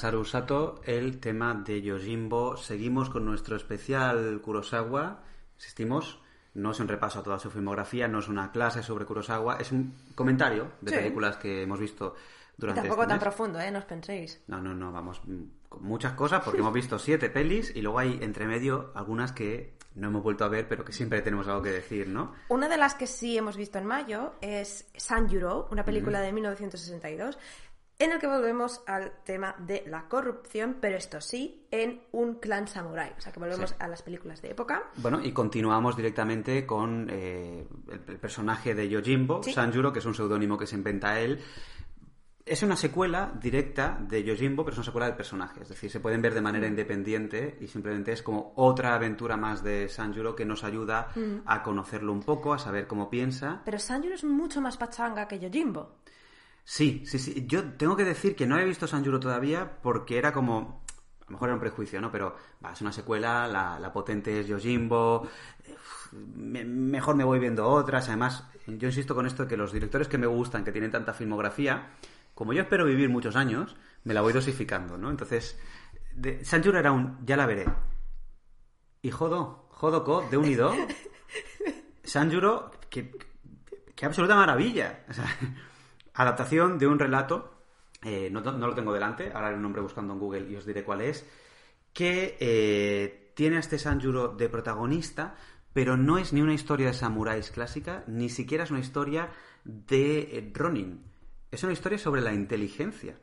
Masaru Sato, el tema de Yojimbo. Seguimos con nuestro especial Kurosawa. Insistimos, no es un repaso a toda su filmografía, no es una clase sobre Kurosawa, es un comentario de Sí. películas que hemos visto durante Tampoco este tan profundo, ¿eh? No os penséis. No, no, no, vamos, mm, con muchas cosas, porque hemos visto siete pelis y luego hay entre medio algunas que no hemos vuelto a ver, pero que siempre tenemos algo que decir, ¿no? Una de las que sí hemos visto en mayo es Sanjuro, una película de 1962, en el que volvemos al tema de la corrupción, pero esto sí, en un clan samurái. O sea, que volvemos Sí. a las películas de época. Bueno, y continuamos directamente con eh, el, el personaje de Yojimbo, Sí. Sanjuro, que es un seudónimo que se inventa él. Es una secuela directa de Yojimbo, pero es una secuela del personaje. Es decir, se pueden ver de manera independiente y simplemente es como otra aventura más de Sanjuro que nos ayuda a conocerlo un poco, a saber cómo piensa. Pero Sanjuro es mucho más pachanga que Yojimbo. Sí, sí, sí. Yo tengo que decir que no he visto Sanjuro todavía porque era como. A lo mejor era un prejuicio, ¿no? Pero va, es una secuela, la, la potente es Yojimbo. eh, me- mejor me voy viendo otras. Además, yo insisto con esto de que los directores que me gustan, que tienen tanta filmografía, como yo espero vivir muchos años, me la voy dosificando, ¿no? Entonces, de, Sanjuro era un. Ya la veré. Y Jodo, Jodoko, de unido. Sanjuro, que, que absoluta maravilla. O sea, adaptación de un relato, eh, no, no lo tengo delante, ahora haré un nombre buscando en Google y os diré cuál es, que eh, tiene a este Sanjuro de protagonista, pero no es ni una historia de samuráis clásica, ni siquiera es una historia de eh, Ronin. Es una historia sobre la inteligencia.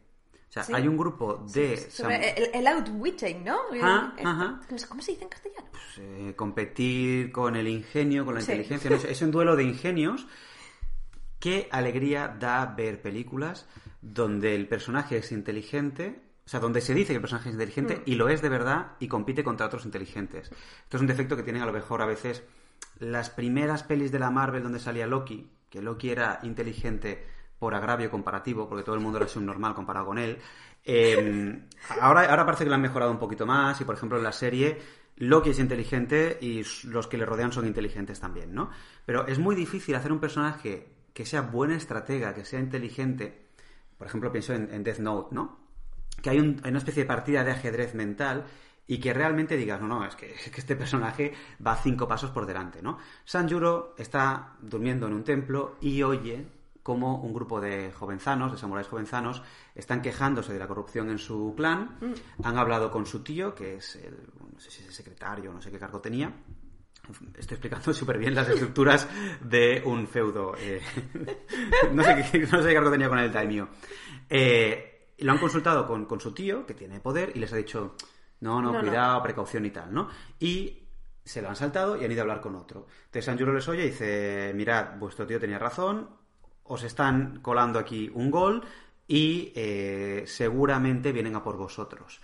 O sea, Sí. hay un grupo de... Sobre sam- el, el outwitting, ¿no? Ah, El- ajá. no sé, ¿Cómo se dice en castellano? eh, competir con el ingenio, con la Sí. inteligencia. ¿no? Es un duelo de ingenios. Qué alegría da ver películas donde el personaje es inteligente, o sea, donde se dice que el personaje es inteligente y lo es de verdad y compite contra otros inteligentes. Esto es un defecto que tienen a lo mejor a veces las primeras pelis de la Marvel donde salía Loki, que Loki era inteligente por agravio comparativo, porque todo el mundo era subnormal comparado con él. Eh, ahora, ahora parece que lo han mejorado un poquito más y, por ejemplo, en la serie Loki es inteligente y los que le rodean son inteligentes también, ¿no? Pero es muy difícil hacer un personaje que sea buena estratega, que sea inteligente. Por ejemplo, pienso en, en Death Note, ¿no? Que hay, un- hay una especie de partida de ajedrez mental y que realmente digas, no, no, es que, es que este personaje va cinco pasos por delante, ¿no? Sanjuro está durmiendo en un templo y oye cómo un grupo de jovenzanos, de samuráis jovenzanos, están quejándose de la corrupción en su clan, han hablado con su tío, que es el, no sé si es el secretario, no sé qué cargo tenía, Estoy explicando súper bien las estructuras de un feudo. eh. no, sé qué, no sé qué cargo tenía con el daimyo. Eh, lo han consultado con, con su tío, que tiene poder, y les ha dicho, no, no, No, no. cuidado, precaución y tal, ¿no? Y se lo han saltado y han ido a hablar con otro. Entonces Sanjuro les oye y dice, mirad, vuestro tío tenía razón, os están colando aquí un gol y eh, seguramente vienen a por vosotros.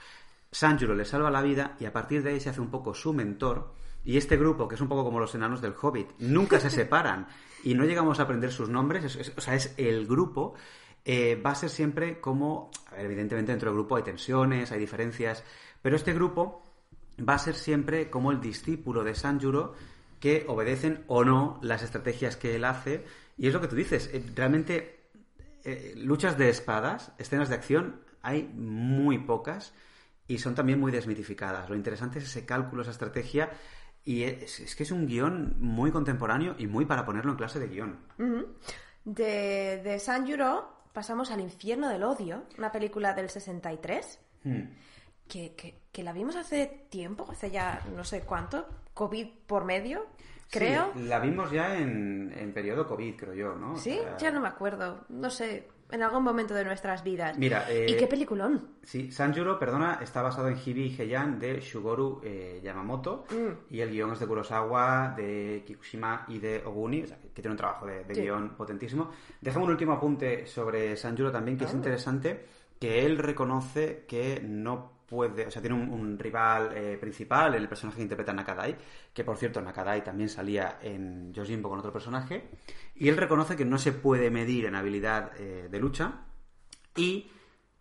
Sanjuro le salva la vida y a partir de ahí se hace un poco su mentor. Y este grupo, que es un poco como los enanos del Hobbit, nunca se separan y no llegamos a aprender sus nombres, es- es- o sea, es el grupo, eh, va a ser siempre como, a ver, evidentemente dentro del grupo hay tensiones, hay diferencias, pero este grupo va a ser siempre como el discípulo de Sanjuro que obedecen o no las estrategias que él hace. Y es lo que tú dices, eh, realmente eh, luchas de espadas, escenas de acción, hay muy pocas y son también muy desmitificadas. Lo interesante es ese cálculo, esa estrategia. Y es, es que es un guion muy contemporáneo y muy para ponerlo en clase de guion. De, de Sanjuro pasamos al Infierno del Odio, una película del 63, que, que, que la vimos hace tiempo, hace ya no sé cuánto, COVID por medio, creo. Sí, la vimos ya en, en periodo COVID, creo yo, ¿no? O Sí, sea, ya no me acuerdo, no sé, en algún momento de nuestras vidas. Mira, eh, ¿Y qué peliculón? Sí, Sanjuro, perdona, está basado en Hibi Heian de Shugoru eh, Yamamoto Mm. y el guion es de Kurosawa, de Kikushima y de Oguni, o sea, que tiene un trabajo de, de Sí. guion potentísimo. Déjame un último apunte sobre Sanjuro también, que es Ah. interesante, que él reconoce que no puede, o sea, tiene un, un rival eh, principal, el personaje que interpreta Nakadai, que por cierto Nakadai también salía en Yojimbo con otro personaje, y él reconoce que no se puede medir en habilidad eh, de lucha, y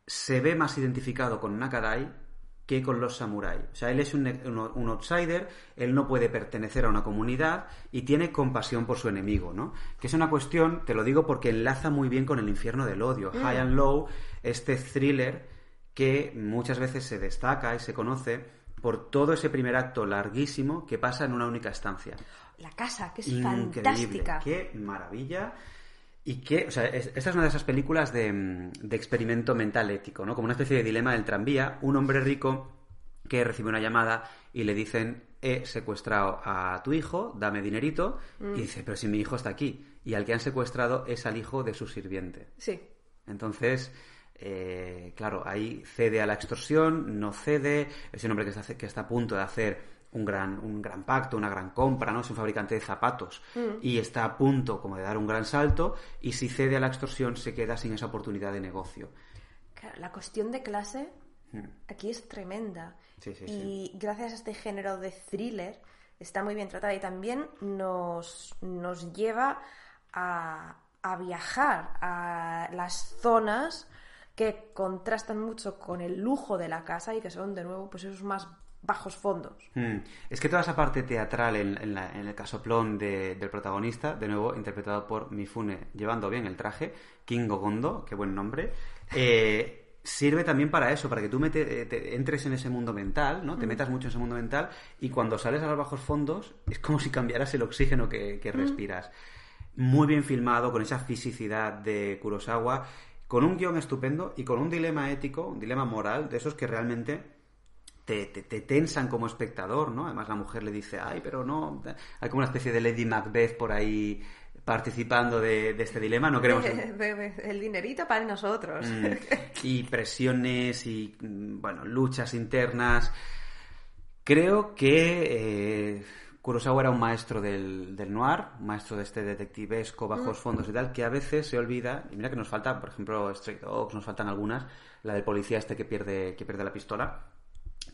se ve más identificado con Nakadai que con los samuráis. O sea, él es un, un- un outsider, él no puede pertenecer a una comunidad y tiene compasión por su enemigo, ¿no? Que es una cuestión, te lo digo porque enlaza muy bien con el infierno del odio. High and Low, este thriller que muchas veces se destaca y se conoce por todo ese primer acto larguísimo que pasa en una única estancia. La casa, que es Increíble, fantástica. qué maravilla. Y que, o sea, es- esta es una de esas películas de, mm, de experimento mental ético, ¿no? Como una especie de dilema del tranvía. Un hombre rico que recibe una llamada y le dicen, he secuestrado a tu hijo, dame dinerito. Mm. Y dice, pero si mi hijo está aquí. Y al que han secuestrado es al hijo de su sirviente. Sí. Entonces, eh, claro, ahí cede a la extorsión, no cede, es un hombre que está, que está a punto de hacer un gran, un gran pacto, una gran compra, ¿no? Es un fabricante de zapatos y está a punto como de dar un gran salto y si cede a la extorsión se queda sin esa oportunidad de negocio. La cuestión de clase Hmm. aquí es tremenda. Sí, sí, y gracias a este género de thriller está muy bien tratada y también nos, nos lleva a, a viajar a las zonas que contrastan mucho con el lujo de la casa y que son de nuevo pues esos más bajos fondos. Mm. Es que toda esa parte teatral en, en la- en el casoplón de- del protagonista, de nuevo interpretado por Mifune, llevando bien el traje, Kingo Gondo, qué buen nombre, eh, sirve también para eso, para que tú mete- eh, te entres en ese mundo mental, ¿no? Te metas mucho en ese mundo mental y cuando sales a los bajos fondos es como si cambiaras el oxígeno que, que respiras. Muy bien filmado, con esa fisicidad de Kurosawa, con un guion estupendo y con un dilema ético, un dilema moral, de esos que realmente te, te- te tensan como espectador, ¿no? Además la mujer le dice, ay, pero no, hay como una especie de Lady Macbeth por ahí participando de, de este dilema, no queremos... el dinerito para nosotros. Mm, y presiones y, mm, bueno, luchas internas. Creo que eh, Kurosawa era un maestro del, del noir, maestro de este detectivesco, bajos fondos y tal, que a veces se olvida, y mira que nos falta, por ejemplo, Stray Dogs, nos faltan algunas, la del policía este que pierde, que pierde la pistola,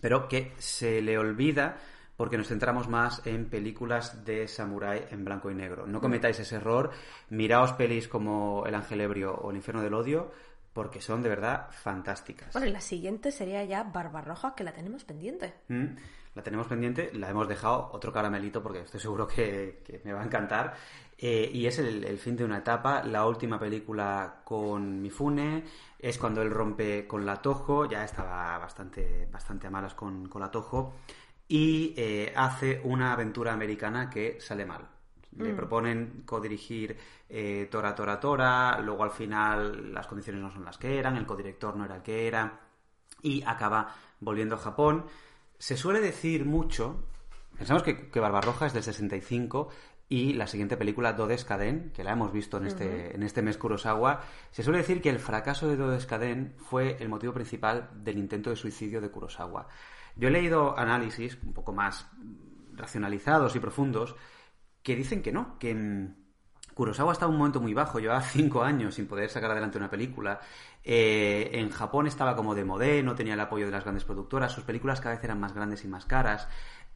pero que se le olvida porque nos centramos más en películas de samurái en blanco y negro. No cometáis ese error, miraos pelis como El ángel ebrio o El infierno del odio, porque son de verdad fantásticas. Bueno, y la siguiente sería ya Barbarroja, que la tenemos pendiente. Mm, La tenemos pendiente, la hemos dejado otro caramelito porque estoy seguro que, que me va a encantar. Eh, y es el, el fin de una etapa, la última película con Mifune, es cuando él rompe con la Toho, ya estaba bastante, bastante a malas con, con la Toho, y eh, hace una aventura americana que sale mal. Le proponen codirigir eh, Tora Tora Tora, luego al final las condiciones no son las que eran, el codirector no era el que era, y acaba volviendo a Japón. Se suele decir mucho, pensamos que, que Barbarroja es del 65 y la siguiente película, Dodescaden, que la hemos visto en este, en este mes Kurosawa, se suele decir que el fracaso de Dodescaden fue el motivo principal del intento de suicidio de Kurosawa. Yo he leído análisis un poco más racionalizados y profundos que dicen que no, que Kurosawa estaba en un momento muy bajo, llevaba cinco años sin poder sacar adelante una película. Eh, en Japón estaba como de modé, no tenía el apoyo de las grandes productoras, sus películas cada vez eran más grandes y más caras,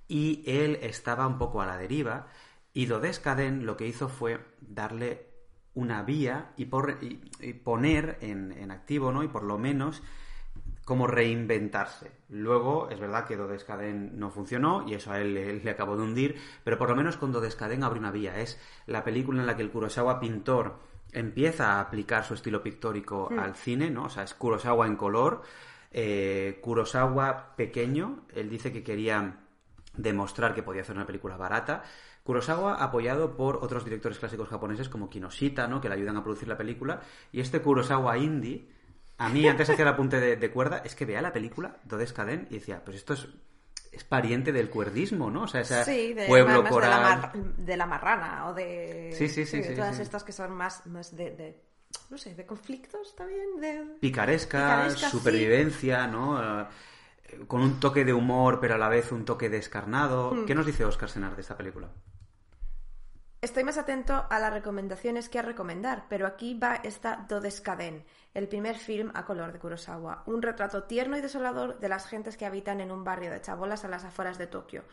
y él estaba un poco a la deriva. Y Dodescaden lo que hizo fue darle una vía y, por- poner en, en activo, ¿no? Y por lo menos como reinventarse. Luego, es verdad que Dodescaden no funcionó y eso a él le, le acabó de hundir, pero por lo menos con Dodescaden abre una vía. Es la película en la que el Kurosawa pintor empieza a aplicar su estilo pictórico al cine, ¿no? O sea, es Kurosawa en color, eh, Kurosawa pequeño, él dice que quería demostrar que podía hacer una película barata. Kurosawa apoyado por otros directores clásicos japoneses como Kinoshita, ¿no? que le ayudan a producir la película. Y este Kurosawa indie, a mí antes hacía el apunte de, de cuerda, es que veía la película Dodescaden y decía, pues esto es, es pariente del cuerdismo, ¿no? O sea, ese Sí, de, pueblo además de la, coral... mar- de la marrana o de, Sí, sí, sí, de sí, todas sí. estas que son más, más de, de, no sé, de conflictos también. De... picaresca, supervivencia, ¿no? Eh, con un toque de humor, pero a la vez un toque descarnado. Hmm. ¿Qué nos dice Oscar Senar de esta película? Estoy más atento a las recomendaciones que a recomendar, pero aquí va esta Dodescaden, el primer film a color de Kurosawa, un retrato tierno y desolador de las gentes que habitan en un barrio de chabolas a las afueras de Tokio.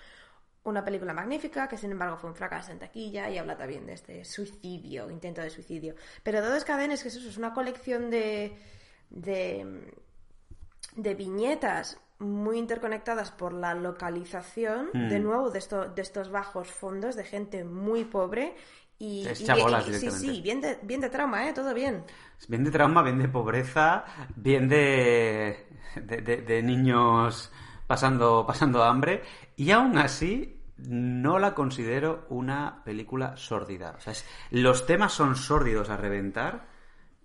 Una película magnífica que sin embargo fue un fracaso en taquilla y habla también de este suicidio, intento de suicidio. Pero Dodescaden es que es eso, es una colección de, de, de viñetas muy interconectadas por la localización, Mm. de nuevo, de, esto- de estos bajos fondos, de gente muy pobre. Y, Es chabolas y- sí, directamente. sí, bien de, bien de trauma, ¿eh? Todo bien. Bien de trauma, bien de pobreza, bien de, de, de- de niños pasando, pasando hambre. Y aún así, no la considero una película sórdida. O sea, es- los temas son sórdidos a reventar,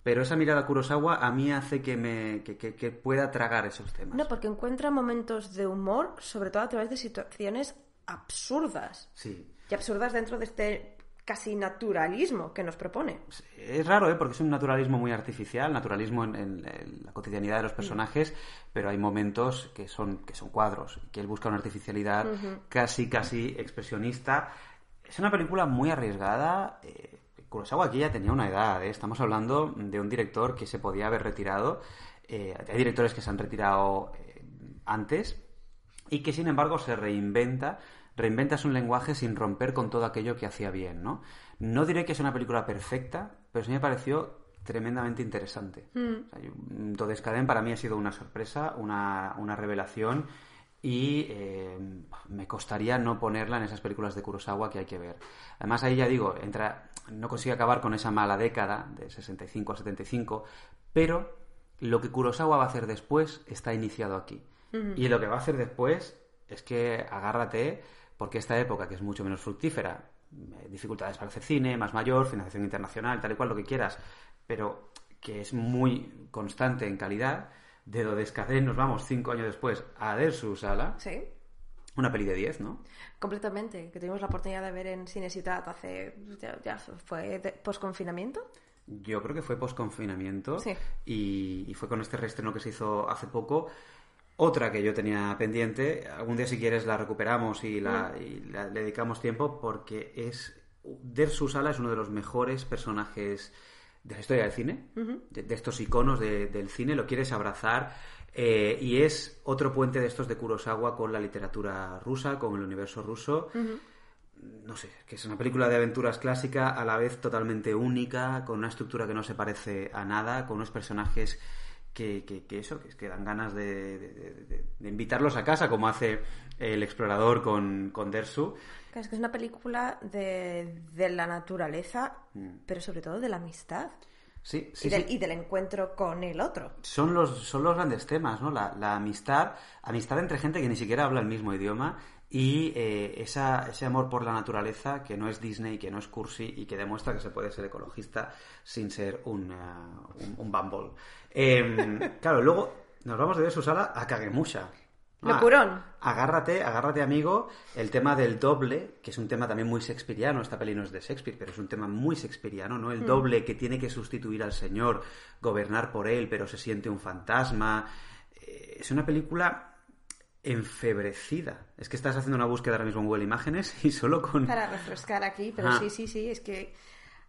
pero esa mirada Kurosawa a mí hace que, me, que, que- que pueda tragar esos temas. No, porque encuentra momentos de humor, sobre todo a través de situaciones absurdas. Sí. Y absurdas dentro de este casi naturalismo que nos propone. Es raro, ¿eh? Porque es un naturalismo muy artificial, naturalismo en, en- en la cotidianidad de los personajes, pero hay momentos que son, que son cuadros, que él busca una artificialidad casi, casi expresionista. Es una película muy arriesgada. Eh, Kurosawa aquí ya tenía una edad, ¿eh? Estamos hablando de un director que se podía haber retirado. Eh, hay directores que se han retirado eh, antes y que sin embargo se reinventa, reinventa su lenguaje sin romper con todo aquello que hacía bien, ¿no? No diré que es una película perfecta, pero sí me pareció tremendamente interesante. O sea, mm, Todescaden para mí ha sido una sorpresa, una, una revelación y eh, me costaría no ponerla en esas películas de Kurosawa que hay que ver. Además ahí ya digo, entra, no consigue acabar con esa mala década de 65 a 75, pero lo que Kurosawa va a hacer después está iniciado aquí. Y lo que va a hacer después es que agárrate, porque esta época, que es mucho menos fructífera, eh, dificultades para hacer cine, más mayor, financiación internacional, tal y cual, lo que quieras, pero que es muy constante en calidad, de Dodescadén nos vamos cinco años después a Der sala, Sí, una peli de 10, ¿no? completamente. Que tuvimos la oportunidad de ver en Cine Ciutat hace. Ya, ya fue post-confinamiento. Yo creo que fue post-confinamiento Sí. y, y fue con este reestreno que se hizo hace poco. Otra que yo tenía pendiente, algún día si quieres la recuperamos y, la, y la- le dedicamos tiempo porque es... Der Susala es uno de los mejores personajes de la historia del cine, de, de estos iconos de- del cine, lo quieres abrazar eh, y es otro puente de estos de Kurosawa con la literatura rusa, con el universo ruso no sé, que es una película de aventuras clásica, a la vez totalmente única, con una estructura que no se parece a nada, con unos personajes que, que, que eso, que, que dan ganas de, de- de- de invitarlos a casa, como hace el explorador con, con Dersu. Es que es una película de, de la naturaleza, Mm. pero sobre todo de la amistad. Sí, sí, y, del, sí. y del encuentro con el otro. Son los, son los grandes temas, ¿no? La, la amistad, amistad entre gente que ni siquiera habla el mismo idioma y eh, esa, ese amor por la naturaleza que no es Disney, que no es cursi y que demuestra que se puede ser ecologista sin ser un, eh, un, un bumble. Em, claro, luego nos vamos de Susala a Kagemusha. Ah, Locurón. agárrate, agárrate, amigo, el tema del doble, que es un tema también muy shakespeariano, esta peli no es de Shakespeare, pero es un tema muy shakespeariano, ¿no? El doble que tiene que sustituir al señor, gobernar por él, pero se siente un fantasma. Eh, Es una película enfebrecida. Es que estás haciendo una búsqueda ahora mismo en Google Imágenes y solo con... Para refrescar aquí, pero Ah. sí, sí, sí, es que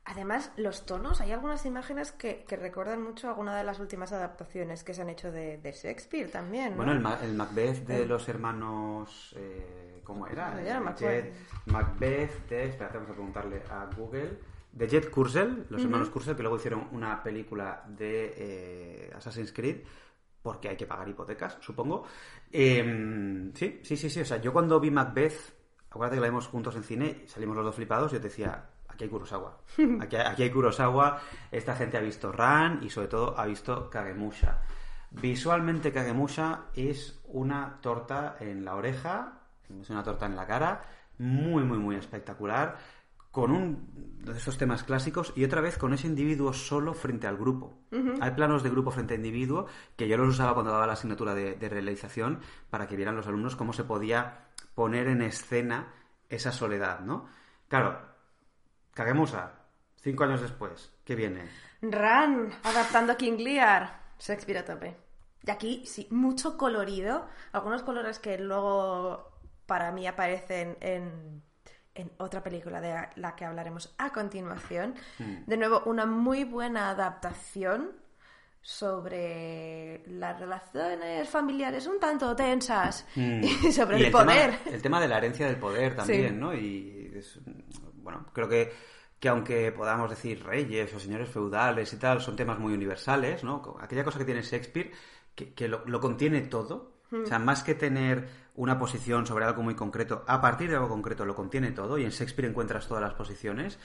además los tonos, hay algunas imágenes que, que recuerdan mucho a alguna de las últimas adaptaciones que se han hecho de, de Shakespeare también. ¿no? Bueno, el, Ma- el Macbeth de los hermanos... eh, ¿Cómo era? No, Jet- Macbeth de... Espérate, vamos a preguntarle a Google. De Jet Kursel, los hermanos Kursel, que luego hicieron una película de eh, Assassin's Creed, porque hay que pagar hipotecas, supongo. Eh, sí, sí, sí, sí. O sea, yo cuando vi Macbeth, acuérdate que la vimos juntos en cine, salimos los dos flipados, yo te decía, aquí hay Kurosawa. Aquí, aquí hay Kurosawa, esta gente ha visto Ran y sobre todo ha visto Kagemusha. Visualmente Kagemusha es una torta en la oreja, es una torta en la cara, muy, muy, muy espectacular, con un de esos temas clásicos y otra vez con ese individuo solo frente al grupo. Hay planos de grupo frente a individuo que yo los usaba cuando daba la asignatura de, de realización para que vieran los alumnos cómo se podía poner en escena esa soledad, ¿no? Claro, Kagemusa, cinco años después, ¿qué viene? Ran, adaptando a King Lear. Shakespeare a tope. Y aquí, sí, mucho colorido. Algunos colores que luego para mí aparecen en, en otra película de la que hablaremos a continuación. De nuevo, una muy buena adaptación sobre las relaciones familiares un tanto tensas y sobre Mm. Y el, tema- poder. el tema de la herencia del poder también, Sí. ¿no? Y es- bueno, creo que, que aunque podamos decir reyes o señores feudales y tal, son temas muy universales, ¿no? Aquella cosa que tiene Shakespeare, que, que lo, lo contiene todo, O sea, más que tener una posición sobre algo muy concreto, a partir de algo concreto lo contiene todo, y en Shakespeare encuentras todas las posiciones,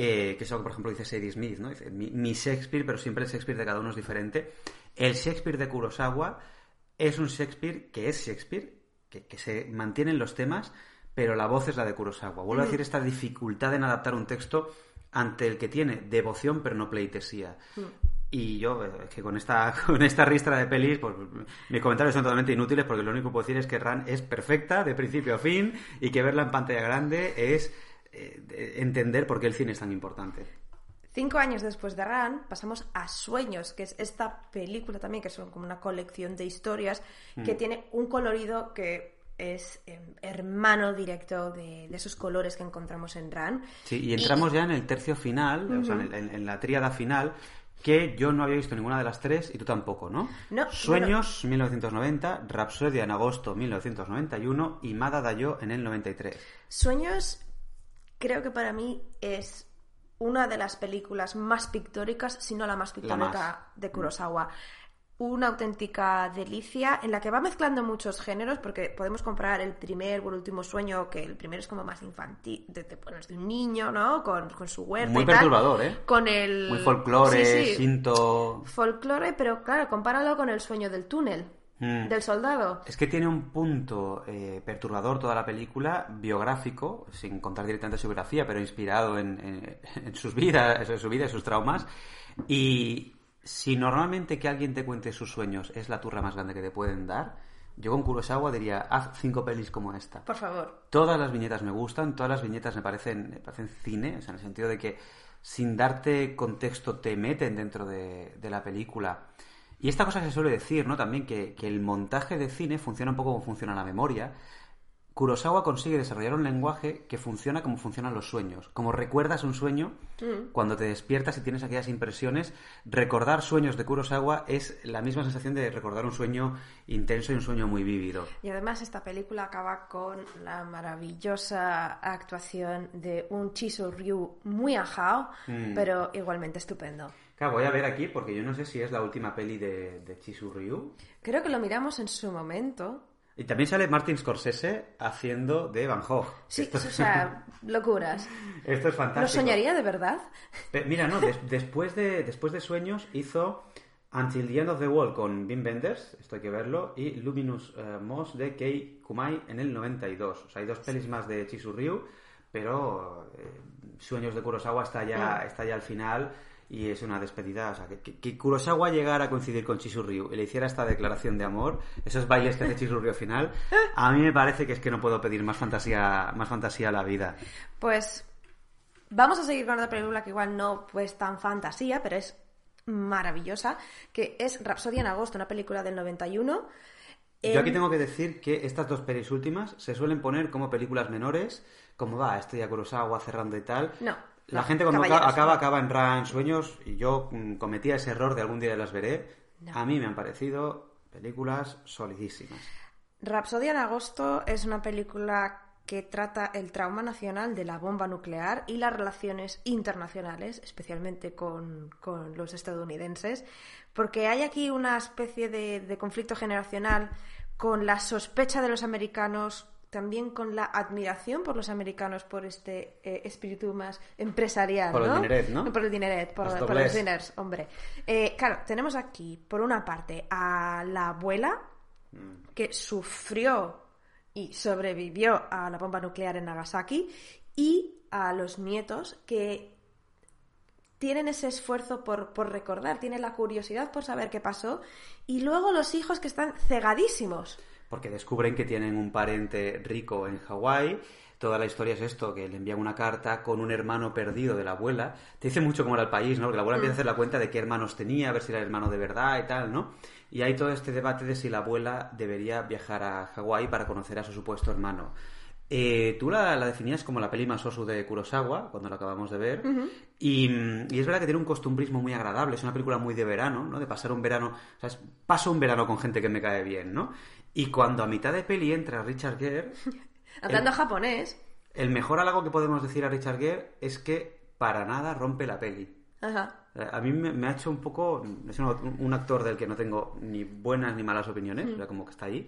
eh, que es algo por ejemplo, dice Sadie Smith, ¿no? Dice, mi, mi Shakespeare, pero siempre el Shakespeare de cada uno es diferente. El Shakespeare de Kurosawa es un Shakespeare que es Shakespeare, que, que se mantiene en los temas, pero la voz es la de Kurosawa. Vuelvo a decir esta dificultad en adaptar un texto ante el que tiene devoción pero no pleitesía. Y yo, eh, es que con esta, con esta ristra de pelis, pues mis comentarios son totalmente inútiles porque lo único que puedo decir es que Ran es perfecta de principio a fin y que verla en pantalla grande es eh, de- entender por qué el cine es tan importante. Cinco años después de Ran, pasamos a Sueños, que es esta película también, que son como una colección de historias, que tiene un colorido que es eh, hermano directo de, de esos colores que encontramos en Ran. Sí, y entramos ya en el tercio final, o sea, en, en- en la tríada final, que yo no había visto ninguna de las tres y tú tampoco, ¿no? No, Sueños, 1990, Rapsodia en agosto, 1991 y Mada Dayo en el 93. Sueños, creo que para mí es una de las películas más pictóricas, si no la más pictórica más. de Kurosawa. Una auténtica delicia en la que va mezclando muchos géneros, porque podemos comparar el primer o el último sueño, que el primero es como más infantil, de, de- bueno, es de un niño, ¿no? Con, con su huerta. Muy y tal, perturbador, ¿eh? Con el. Muy folclore, Sí, sí. Shinto. Folclore, pero claro, compáralo con el sueño del túnel, Mm. del soldado. Es que tiene un punto eh, perturbador toda la película, biográfico, sin contar directamente su biografía, pero inspirado en, en- en sus vidas, en su vida y sus traumas. Y si normalmente que alguien te cuente sus sueños es la turra más grande que te pueden dar, yo con Kurosawa diría, haz cinco pelis como esta. Por favor. Todas las viñetas me gustan, todas las viñetas me parecen, me parecen cine, o sea, en el sentido de que sin darte contexto te meten dentro de, de la película. Y esta cosa que se suele decir, ¿no? También que, que el montaje de cine funciona un poco como funciona la memoria. Kurosawa consigue desarrollar un lenguaje que funciona como funcionan los sueños. Como recuerdas un sueño, cuando te despiertas y tienes aquellas impresiones, recordar sueños de Kurosawa es la misma sensación de recordar un sueño intenso y un sueño muy vívido. Y además esta película acaba con la maravillosa actuación de un Chiso Ryu muy ajao, Mm. pero igualmente estupendo. Claro, voy a ver aquí porque yo no sé si es la última peli de, de Chisu Ryu. Creo que lo miramos en su momento. Y también sale Martin Scorsese haciendo de Van Gogh. Sí, Esto, o sea, locuras. esto es fantástico. ¿Lo soñaría de verdad? Mira, no, des- después, de, después de Sueños hizo Until the End of the World con Wim Wenders, esto hay que verlo, y Luminous eh, Moss de Kei Kumai en el 92. O sea, hay dos pelis más de Chisu Ryu, pero eh, Sueños de Kurosawa está ya, está ya al final y es una despedida. O sea, que, que- Kurosawa llegara a coincidir con Chisu Ryu y le hiciera esta declaración de amor, esos bailes que hace Chisu Ryu al final, a mí me parece que es que no puedo pedir más fantasía, más fantasía a la vida. Pues vamos a seguir con otra película que igual no pues tan fantasía, pero es maravillosa, que es Rapsodia en agosto, una película del 91. Yo aquí Em, tengo que decir que estas dos pelis últimas se suelen poner como películas menores, como va, estoy a Kurosawa cerrando y tal. No, La gente cuando acaba, acaba, acaba en Ran Sueños y yo mm, cometía ese error de algún día las veré. No. A mí me han parecido películas solidísimas. Rapsodia en agosto es una película que trata el trauma nacional de la bomba nuclear y las relaciones internacionales, especialmente con, con los estadounidenses, porque hay aquí una especie de, de conflicto generacional con la sospecha de los americanos, también con la admiración por los americanos por este eh, espíritu más empresarial. Por el ¿no? dineret, ¿no? Por el dineret, por, Los por los diners, hombre. Eh, claro, tenemos aquí, por una parte, a la abuela, que sufrió y sobrevivió a la bomba nuclear en Nagasaki y a los nietos que tienen ese esfuerzo por, por recordar, tienen la curiosidad por saber qué pasó y luego los hijos que están cegadísimos. Porque descubren que tienen un pariente rico en Hawái. Toda la historia es esto, que le envían una carta con un hermano perdido de la abuela. Te dice mucho cómo era el país, ¿no? Porque la abuela empieza a hacer la cuenta de qué hermanos tenía, a ver si era hermano de verdad y tal, ¿no? Y hay todo este debate de si la abuela debería viajar a Hawái para conocer a su supuesto hermano. Eh, tú la, la definías como la peli más osu de Kurosawa, cuando la acabamos de ver, y, mm, y es verdad que tiene un costumbrismo muy agradable, es una película muy de verano, ¿no? De pasar un verano, o sea, paso un verano con gente que me cae bien, ¿no? Y cuando a mitad de peli entra Richard Gere, Hablando El- japonés, el mejor halago que podemos decir a Richard Gere es que para nada rompe la peli. Ajá. Eh, A mí me, me ha hecho un poco. Es un, un actor del que no tengo ni buenas ni malas opiniones, o sea, como que está ahí.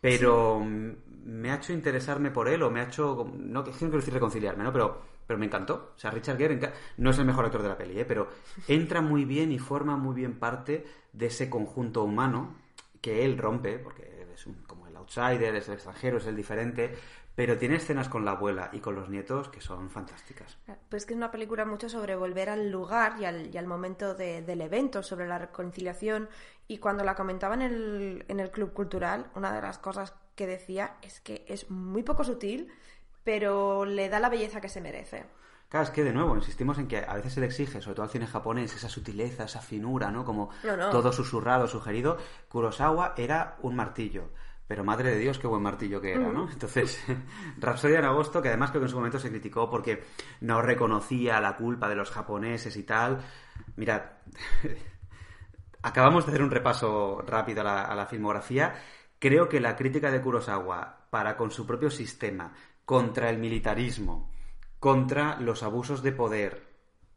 Pero mm, me ha hecho interesarme por él, o me ha hecho. No no quiero decir reconciliarme, ¿no? Pero, pero me encantó. O sea, Richard Gere no es el mejor actor de la peli, ¿eh? Pero entra muy bien y forma muy bien parte de ese conjunto humano que él rompe, porque es un- como el outsider, es el extranjero, es el diferente. Pero tiene escenas con la abuela y con los nietos que son fantásticas. Pues que es una película mucho sobre volver al lugar y al, y al momento de- del evento, sobre la reconciliación. Y cuando la comentaba en el, en el Club Cultural, una de las cosas que decía es que es muy poco sutil, pero le da la belleza que se merece. Claro, es que de nuevo insistimos en que a veces se le exige, sobre todo al cine japonés, esa sutileza, esa finura, ¿no? Como No, no. todo susurrado, sugerido. Kurosawa era un martillo. Pero madre de Dios, qué buen martillo que era, ¿no? Entonces, Rapsodia en agosto, que además creo que en su momento se criticó porque no reconocía la culpa de los japoneses y tal. Mirad, acabamos de hacer un repaso rápido a la, a la filmografía. Creo que la crítica de Kurosawa para con su propio sistema, contra el militarismo, contra los abusos de poder,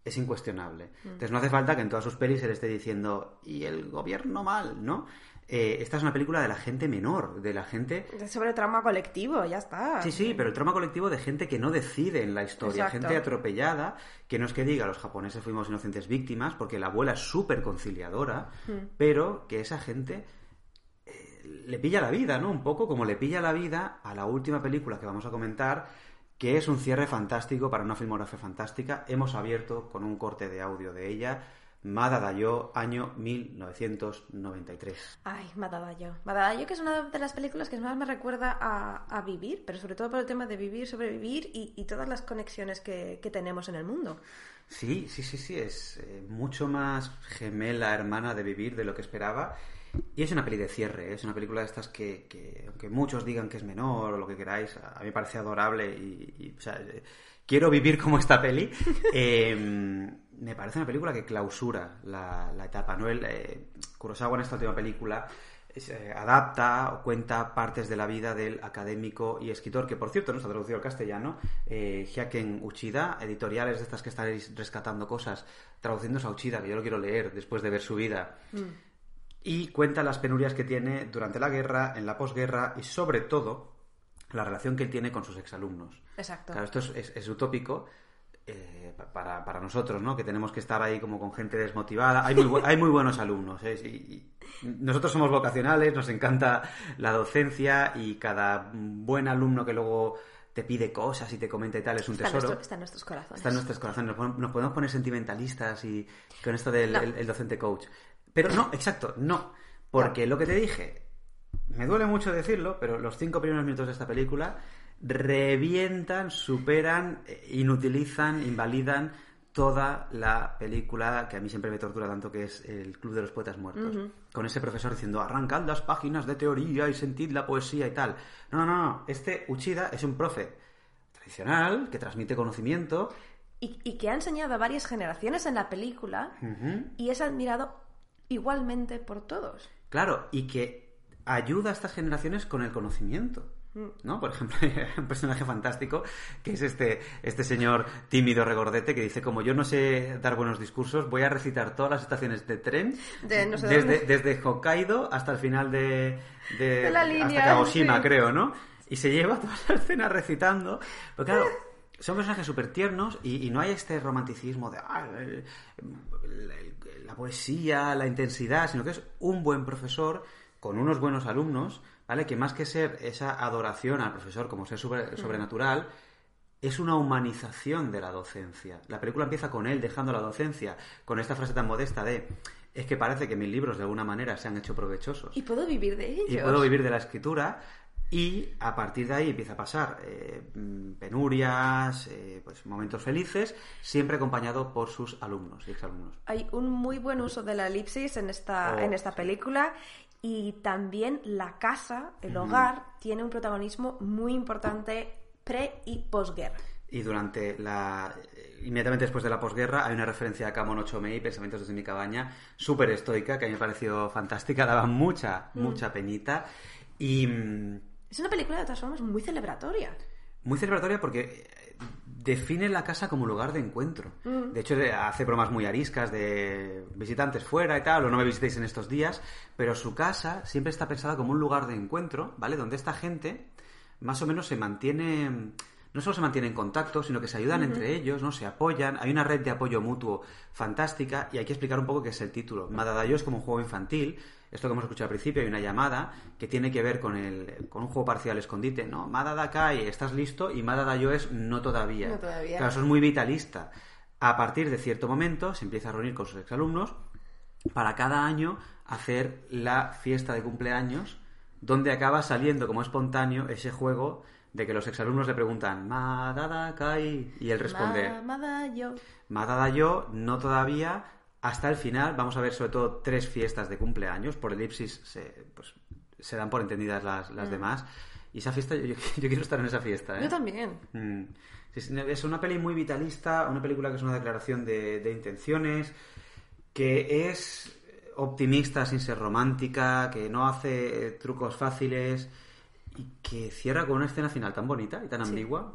es incuestionable. Entonces no hace falta que en todas sus pelis él esté diciendo, y el gobierno mal, ¿no? Eh, esta es una película de la gente menor, de la gente... Sobre trauma colectivo, ya está. Sí, sí, pero el trauma colectivo de gente que no decide en la historia, Exacto. gente atropellada, que no es que diga los japoneses fuimos inocentes víctimas, porque la abuela es súper conciliadora, pero que esa gente eh, le pilla la vida, ¿no? Un poco como le pilla la vida a la última película que vamos a comentar, que es un cierre fantástico para una filmografía fantástica. Hemos abierto con un corte de audio de ella, Mada Dayo, año 1993. Ay, Madadayo. Madadayo, que es una de las películas que más me recuerda a, a vivir, pero sobre todo por el tema de vivir, sobrevivir y, y todas las conexiones que, que tenemos en el mundo. Sí, sí, sí, sí, es eh, mucho más gemela, hermana de vivir de lo que esperaba. Y es una peli de cierre, ¿eh? es una película de estas que, que, aunque muchos digan que es menor o lo que queráis, a mí me parece adorable y, y, o sea, eh, quiero vivir como esta peli. Eh, me parece una película que clausura la, la etapa. ¿no? El, eh, Kurosawa en esta última película adapta o cuenta partes de la vida del académico y escritor, que por cierto no está traducido al castellano, eh, Hyaken Uchida, editoriales de estas que estaréis rescatando cosas, traduciéndose a Uchida, que yo lo quiero leer después de ver su vida. Y cuenta las penurias que tiene durante la guerra, en la posguerra y sobre todo la relación que él tiene con sus exalumnos. Exacto. Claro, esto es, es- es utópico eh, pa- para, para nosotros, ¿no? Que tenemos que estar ahí como con gente desmotivada. Hay muy, hay muy buenos alumnos, ¿eh? Y- y nosotros somos vocacionales, nos encanta la docencia y cada buen alumno que luego te pide cosas y te comenta y tal es un Está tesoro. nuestro- está en nuestros corazones. Está en nuestros corazones. Nos, nos podemos poner sentimentalistas y con esto del No. el- el docente coach. Pero no, exacto, no. Porque lo que te dije, me duele mucho decirlo, pero los cinco primeros minutos de esta película revientan, superan, eh, inutilizan, invalidan toda la película que a mí siempre me tortura tanto, que es El Club de los Poetas Muertos. Con ese profesor diciendo, arrancad las páginas de teoría y sentid la poesía y tal. No, no, no. Este Uchida es un profe tradicional que transmite conocimiento Y, y que ha enseñado a varias generaciones en la película y es admirado igualmente por todos. Claro, y que ayuda a estas generaciones con el conocimiento. ¿No? Por ejemplo, hay un personaje fantástico que es este, este señor tímido regordete que dice, como yo no sé dar buenos discursos, voy a recitar todas las estaciones de tren De no sé desde, desde Hokkaido hasta el final de, de- De la línea, hasta Kagoshima, sí. creo, ¿no? Y se lleva toda la escena recitando. Pero claro, son personajes súper tiernos y, y no hay este romanticismo de ah, el- el- la poesía, la intensidad, sino que es un buen profesor con unos buenos alumnos, ¿vale? Que más que ser esa adoración al profesor como ser sobre- sobrenatural, es una humanización de la docencia. La película empieza con él dejando la docencia, con esta frase tan modesta de es que parece que mis libros de alguna manera se han hecho provechosos Y puedo vivir de ellos. y puedo vivir de la escritura y a partir de ahí empieza a pasar eh, mm, penurias, eh, pues momentos felices, siempre acompañado por sus alumnos y exalumnos. Hay un muy buen uso de la elipsis en esta, Oh, en esta sí. película y también la casa, el hogar, tiene un protagonismo muy importante pre y posguerra. Y durante la. Inmediatamente después de la posguerra hay una referencia a Kamon Ochomei, Pensamientos desde mi cabaña, súper estoica, que a mí me pareció fantástica, daba mucha, mucha penita. Y. mm, Es una película de todas formas muy celebratoria. Muy celebratoria porque eh, define la casa como lugar de encuentro. De hecho, hace bromas muy ariscas de visitantes fuera y tal, o no me visitéis en estos días, pero su casa siempre está pensada como un lugar de encuentro, ¿vale? Donde esta gente más o menos se mantiene no solo se mantiene en contacto, sino que se ayudan entre ellos, ¿no? Se apoyan, hay una red de apoyo mutuo fantástica y hay que explicar un poco qué es el título. Madadayo es como un juego infantil, esto que hemos escuchado al principio, hay una llamada que tiene que ver con, el, con un juego parcial escondite, ¿no? Madadakai, estás listo, y Madadayo es no todavía. No todavía. Claro, eso es muy vitalista. A partir de cierto momento se empieza a reunir con sus exalumnos para cada año hacer la fiesta de cumpleaños donde acaba saliendo como espontáneo ese juego de que los exalumnos le preguntan Madada Kai y él responde Mamada yo. Madada yo, no todavía, hasta el final. Vamos a ver sobre todo tres fiestas de cumpleaños. Por elipsis se, pues, se dan por entendidas las, las demás. Y esa fiesta, yo, yo- quiero estar en esa fiesta. ¿eh? Yo también. Mm. Sí, sí, Es una peli muy vitalista, una película que es una declaración de, de intenciones, que es optimista sin ser romántica, que no hace trucos fáciles y que cierra con una escena final tan bonita y tan ambigua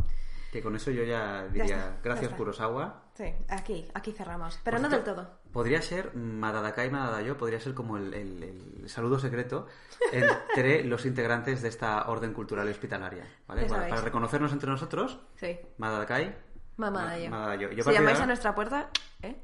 que con eso yo ya diría está, ya gracias está. Kurosawa. Sí, aquí, aquí cerramos. Pero Por no del todo. Podría ser Madadakai Madadayo, podría ser como el, el- el saludo secreto entre los integrantes de esta orden cultural hospitalaria. ¿vale? Para, para reconocernos entre nosotros, Sí. Madadakai Mamada Ma- yo. Madadayo. Yo si llamáis ahora- a nuestra puerta, ¿eh?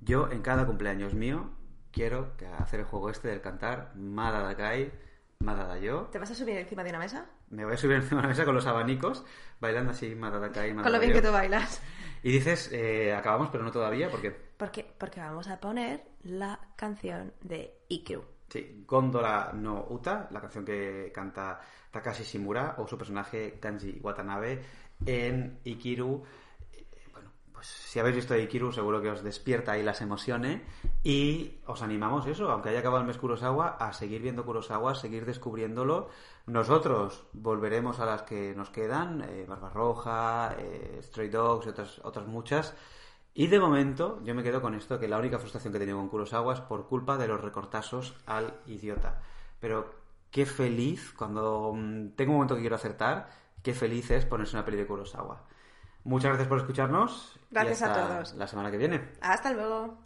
Yo, en cada cumpleaños mío, quiero hacer el juego este del cantar Madadakai, Madadayo. ¿Te vas a subir encima de una mesa? Me voy a subir encima de la mesa con los abanicos, bailando así Madadakai, Con lo Madadayo. bien que tú bailas. Y dices, eh, acabamos, pero no todavía, porque ¿Por qué? Porque vamos a poner la canción de IQ. Sí, Gondola no Uta, la canción que canta Takashi Shimura o su personaje Kanji Watanabe en Ikiru. Eh, Bueno, pues si habéis visto Ikiru seguro que os despierta ahí las emociones y os animamos eso, aunque haya acabado el mes Kurosawa, a seguir viendo Kurosawa, a seguir descubriéndolo. Nosotros volveremos a las que nos quedan, eh, Barbarroja, eh, Stray Dogs y otras muchas. Y de momento, yo me quedo con esto, que la única frustración que he tenido con Kurosawa es por culpa de los recortazos al idiota. Pero qué feliz, cuando mm, tengo un momento que quiero acertar, qué feliz es ponerse una peli de Kurosawa. Muchas gracias por escucharnos. y Gracias a hasta todos. La semana que viene. Hasta luego.